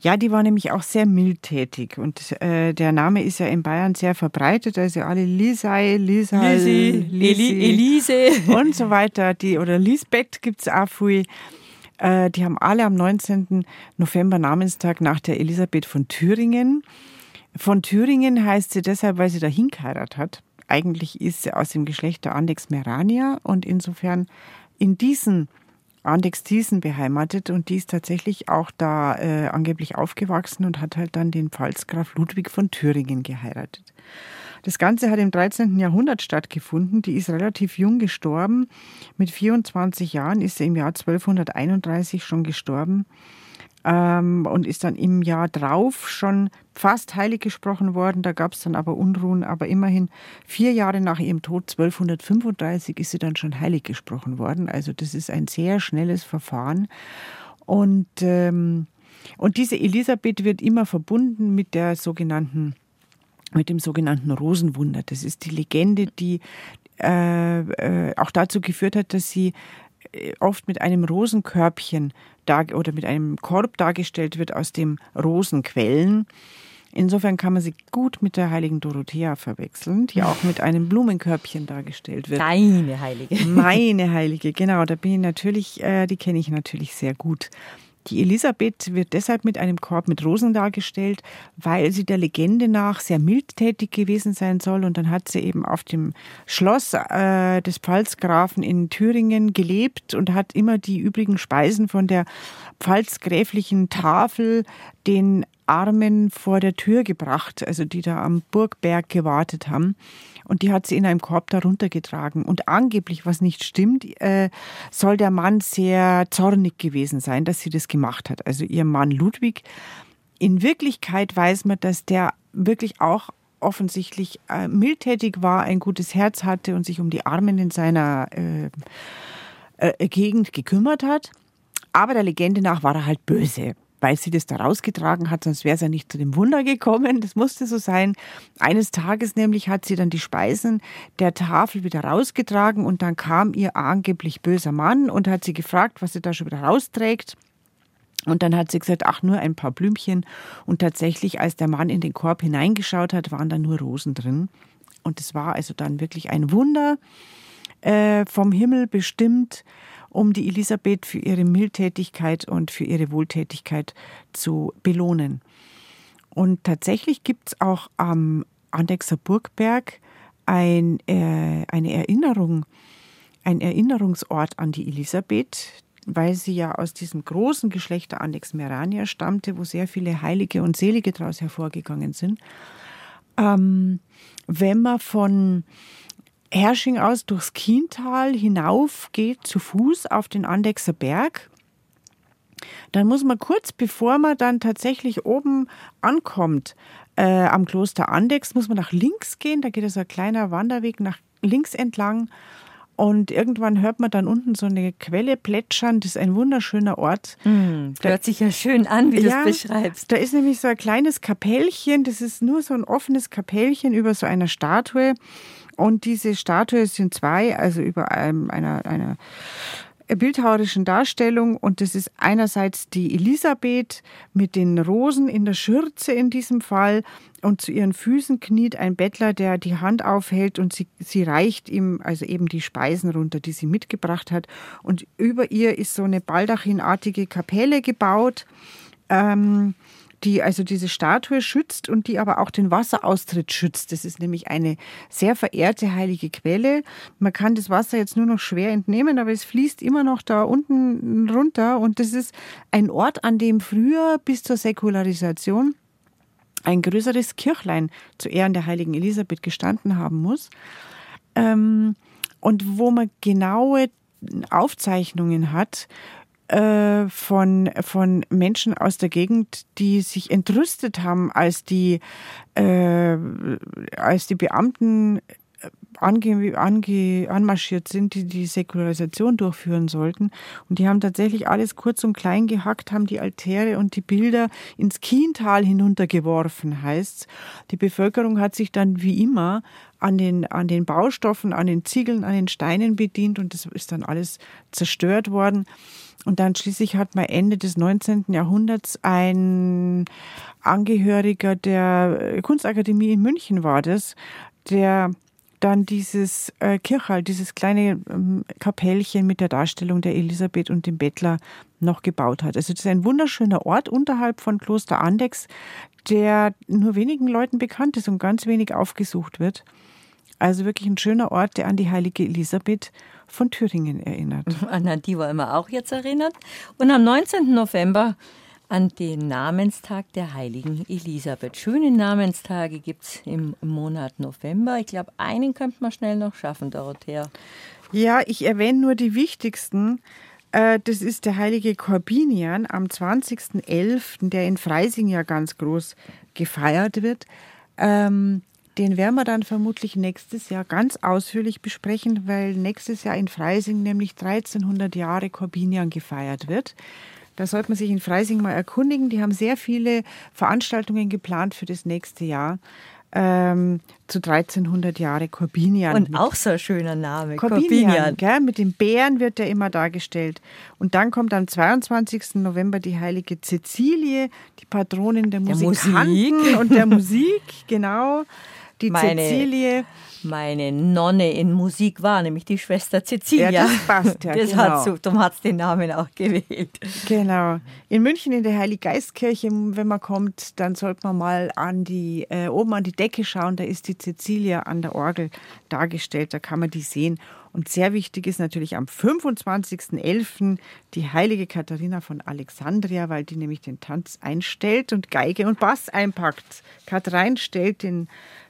Ja, die war nämlich auch sehr mildtätig und äh, der Name ist ja in Bayern sehr verbreitet, also alle Lisei, Lisal, Lisi, Eli, Elise und so weiter. Die, oder Lisbeth gibt es auch viel. Äh, die haben alle am 19. November Namenstag nach der Elisabeth von Thüringen. Von Thüringen heißt sie deshalb, weil sie dahin geheiratet hat. Eigentlich ist sie aus dem Geschlecht der Andex Merania und insofern in diesen Andex Thiesen beheimatet und die ist tatsächlich auch da äh, angeblich aufgewachsen und hat halt dann den Pfalzgraf Ludwig von Thüringen geheiratet. Das Ganze hat im 13. Jahrhundert stattgefunden. Die ist relativ jung gestorben. Mit 24 Jahren ist sie im Jahr 1231 schon gestorben ähm, und ist dann im Jahr drauf schon fast heilig gesprochen worden. Da gab es dann aber Unruhen. Aber immerhin vier Jahre nach ihrem Tod, 1235, ist sie dann schon heilig gesprochen worden. Also das ist ein sehr schnelles Verfahren. Und, ähm, und diese Elisabeth wird immer verbunden mit der sogenannten mit dem sogenannten Rosenwunder. Das ist die Legende, die äh, äh, auch dazu geführt hat, dass sie äh, oft mit einem Rosenkörbchen oder mit einem Korb dargestellt wird, aus dem Rosen quellen. Insofern kann man sie gut mit der heiligen Dorothea verwechseln, die auch mit einem Blumenkörbchen dargestellt wird. Deine Heilige. Meine Heilige, genau. Da bin ich natürlich, äh, die kenne ich natürlich sehr gut. Die Elisabeth wird deshalb mit einem Korb mit Rosen dargestellt, weil sie der Legende nach sehr mildtätig gewesen sein soll. Und dann hat sie eben auf dem Schloss äh, des Pfalzgrafen in Thüringen gelebt und hat immer die übrigen Speisen von der pfalzgräflichen Tafel den Armen vor der Tür gebracht, also die da am Burgberg gewartet haben und die hat sie in einem Korb darunter getragen. Und angeblich, was nicht stimmt, äh, soll der Mann sehr zornig gewesen sein, dass sie das gemacht hat. Also ihr Mann Ludwig. In Wirklichkeit weiß man, dass der wirklich auch offensichtlich äh, mildtätig war, ein gutes Herz hatte und sich um die Armen in seiner äh, äh Gegend gekümmert hat. Aber der Legende nach war er halt böse weil sie das da rausgetragen hat, sonst wäre es ja nicht zu dem Wunder gekommen. Das musste so sein. Eines Tages nämlich hat sie dann die Speisen der Tafel wieder rausgetragen und dann kam ihr angeblich böser Mann und hat sie gefragt, was sie da schon wieder rausträgt. Und dann hat sie gesagt, ach, nur ein paar Blümchen. Und tatsächlich, als der Mann in den Korb hineingeschaut hat, waren da nur Rosen drin. Und es war also dann wirklich ein Wunder äh, vom Himmel bestimmt um die Elisabeth für ihre Mildtätigkeit und für ihre Wohltätigkeit zu belohnen. Und tatsächlich gibt es auch am Andexer Burgberg ein, äh, eine Erinnerung, ein Erinnerungsort an die Elisabeth, weil sie ja aus diesem großen Geschlecht der Andex Merania stammte, wo sehr viele Heilige und Selige daraus hervorgegangen sind. Ähm, wenn man von Hersching aus durchs Kiental hinauf geht zu Fuß auf den Andexer Berg. Dann muss man kurz bevor man dann tatsächlich oben ankommt, äh, am Kloster Andex, muss man nach links gehen. Da geht es also ein kleiner Wanderweg nach links entlang. Und irgendwann hört man dann unten so eine Quelle plätschern. Das ist ein wunderschöner Ort. Mm, hört sich ja schön an, wie ja, du es beschreibst. Da ist nämlich so ein kleines Kapellchen. Das ist nur so ein offenes Kapellchen über so einer Statue. Und diese Statue sind zwei, also über einem, einer, einer bildhauerischen Darstellung. Und das ist einerseits die Elisabeth mit den Rosen in der Schürze in diesem Fall. Und zu ihren Füßen kniet ein Bettler, der die Hand aufhält und sie, sie reicht ihm also eben die Speisen runter, die sie mitgebracht hat. Und über ihr ist so eine baldachinartige Kapelle gebaut. Ähm, die also diese Statue schützt und die aber auch den Wasseraustritt schützt. Das ist nämlich eine sehr verehrte heilige Quelle. Man kann das Wasser jetzt nur noch schwer entnehmen, aber es fließt immer noch da unten runter und das ist ein Ort, an dem früher bis zur Säkularisation ein größeres Kirchlein zu Ehren der heiligen Elisabeth gestanden haben muss. Ähm, und wo man genaue Aufzeichnungen hat äh, von, von Menschen aus der Gegend, die sich entrüstet haben, als die, äh, als die Beamten äh, ange, ange, anmarschiert sind, die die Säkularisation durchführen sollten. Und die haben tatsächlich alles kurz und klein gehackt, haben die Altäre und die Bilder ins Kiental hinuntergeworfen, heißt's. Die Bevölkerung hat sich dann wie immer an den, an den Baustoffen, an den Ziegeln, an den Steinen bedient und das ist dann alles zerstört worden. Und dann schließlich hat man Ende des 19. Jahrhunderts ein Angehöriger der Kunstakademie in München war das, der dann dieses äh, Kirchhall, dieses kleine ähm, Kapellchen mit der Darstellung der Elisabeth und dem Bettler noch gebaut hat. Also das ist ein wunderschöner Ort unterhalb von Kloster Andex, der nur wenigen Leuten bekannt ist und ganz wenig aufgesucht wird. Also wirklich ein schöner Ort, der an die heilige Elisabeth von Thüringen erinnert. [LAUGHS] An die wollen wir auch jetzt erinnern. Und am 19. November an den Namenstag der heiligen Elisabeth. Schöne Namenstage gibt es im Monat November. Ich glaube, einen könnte man schnell noch schaffen, Dorothea. Ja, ich erwähne nur die wichtigsten. Äh, das ist der heilige Korbinian am 20.11., der in Freising ja ganz groß gefeiert wird. Den werden wir dann vermutlich nächstes Jahr ganz ausführlich besprechen, weil nächstes Jahr in Freising nämlich 1300 Jahre Corbinian gefeiert wird. Da sollte man sich in Freising mal erkundigen. Die haben sehr viele Veranstaltungen geplant für das nächste Jahr. Ähm, zu 1300 Jahre Corbinian. Und auch so ein schöner Name, Corbinian. Corbinian. mit dem Bären wird er immer dargestellt. Und dann kommt am 22. November die heilige Cecilie, die Patronin der, der Musikanten Musik. und der Musik, [LAUGHS] genau die meine, Cecilie. Meine Nonne in Musik war, nämlich die Schwester Cecilia. Ja, das passt, ja. [LAUGHS] Das genau. hat so, darum hat den Namen auch gewählt. Genau. In München in der Heiliggeistkirche, wenn man kommt, dann sollte man mal an die, äh, oben an die Decke schauen. Da ist die Cecilia an der Orgel dargestellt. Da kann man die sehen. Und sehr wichtig ist natürlich am 25.11. die heilige Katharina von Alexandria, weil die nämlich den Tanz einstellt und Geige und Bass einpackt. Katharin stellt den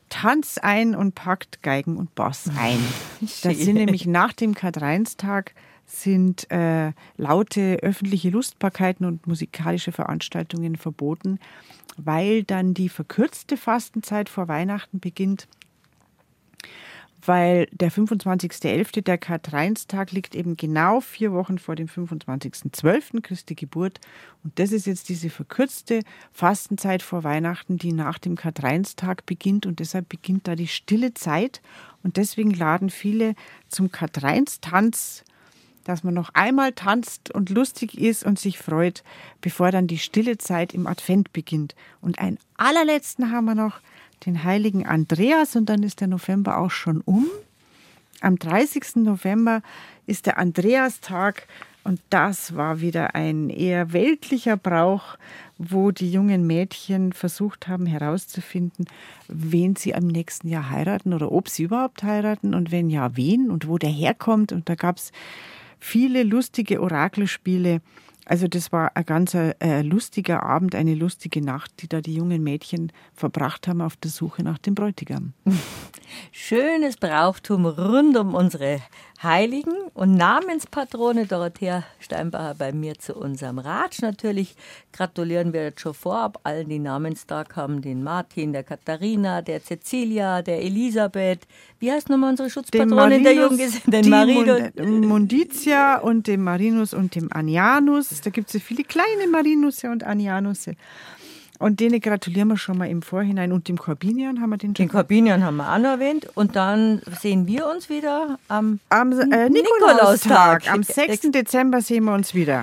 Tanz ein und packt Geigen und Bass ein. [LAUGHS] Das sind nämlich nach dem Karl-Reins-Tag sind äh, laute öffentliche Lustbarkeiten und musikalische Veranstaltungen verboten, weil dann die verkürzte Fastenzeit vor Weihnachten beginnt weil der 25.11., der Karl-Heinz-Tag, liegt eben genau vier Wochen vor dem 25.12., Christi Geburt. Und das ist jetzt diese verkürzte Fastenzeit vor Weihnachten, die nach dem Karl-Heinz-Tag beginnt. Und deshalb beginnt da die stille Zeit. Und deswegen laden viele zum Karl-Heinz-Tanz dass man noch einmal tanzt und lustig ist und sich freut, bevor dann die stille Zeit im Advent beginnt. Und einen allerletzten haben wir noch, den heiligen Andreas und dann ist der November auch schon um. Am 30. November ist der Andreastag und das war wieder ein eher weltlicher Brauch, wo die jungen Mädchen versucht haben herauszufinden, wen sie am nächsten Jahr heiraten oder ob sie überhaupt heiraten und wenn ja, wen und wo der herkommt. Und da gab es viele lustige Orakelspiele also das war ein ganz äh, lustiger Abend, eine lustige Nacht, die da die jungen Mädchen verbracht haben auf der Suche nach dem Bräutigam. [LAUGHS] Schönes Brauchtum rund um unsere Heiligen und Namenspatrone Dorothea Steinbacher bei mir zu unserem Ratsch. Natürlich gratulieren wir jetzt schon vorab allen, die Namenstag haben, den Martin, der Katharina, der Cecilia, der Elisabeth. Wie heißt nochmal unsere Schutzpatronin der Junggesellen? [LAUGHS] Den Marinus. Munditia und dem Marinus und dem Anianus. Da gibt es ja viele kleine Marinusse und Anianusse. Und denen gratulieren wir schon mal im Vorhinein. Und dem Corbinian haben wir den schon. Den Corbinian haben wir auch noch erwähnt. Und dann sehen wir uns wieder am, am äh, Nikolaustag. Nikolaustag. Am 6. Dezember sehen wir uns wieder.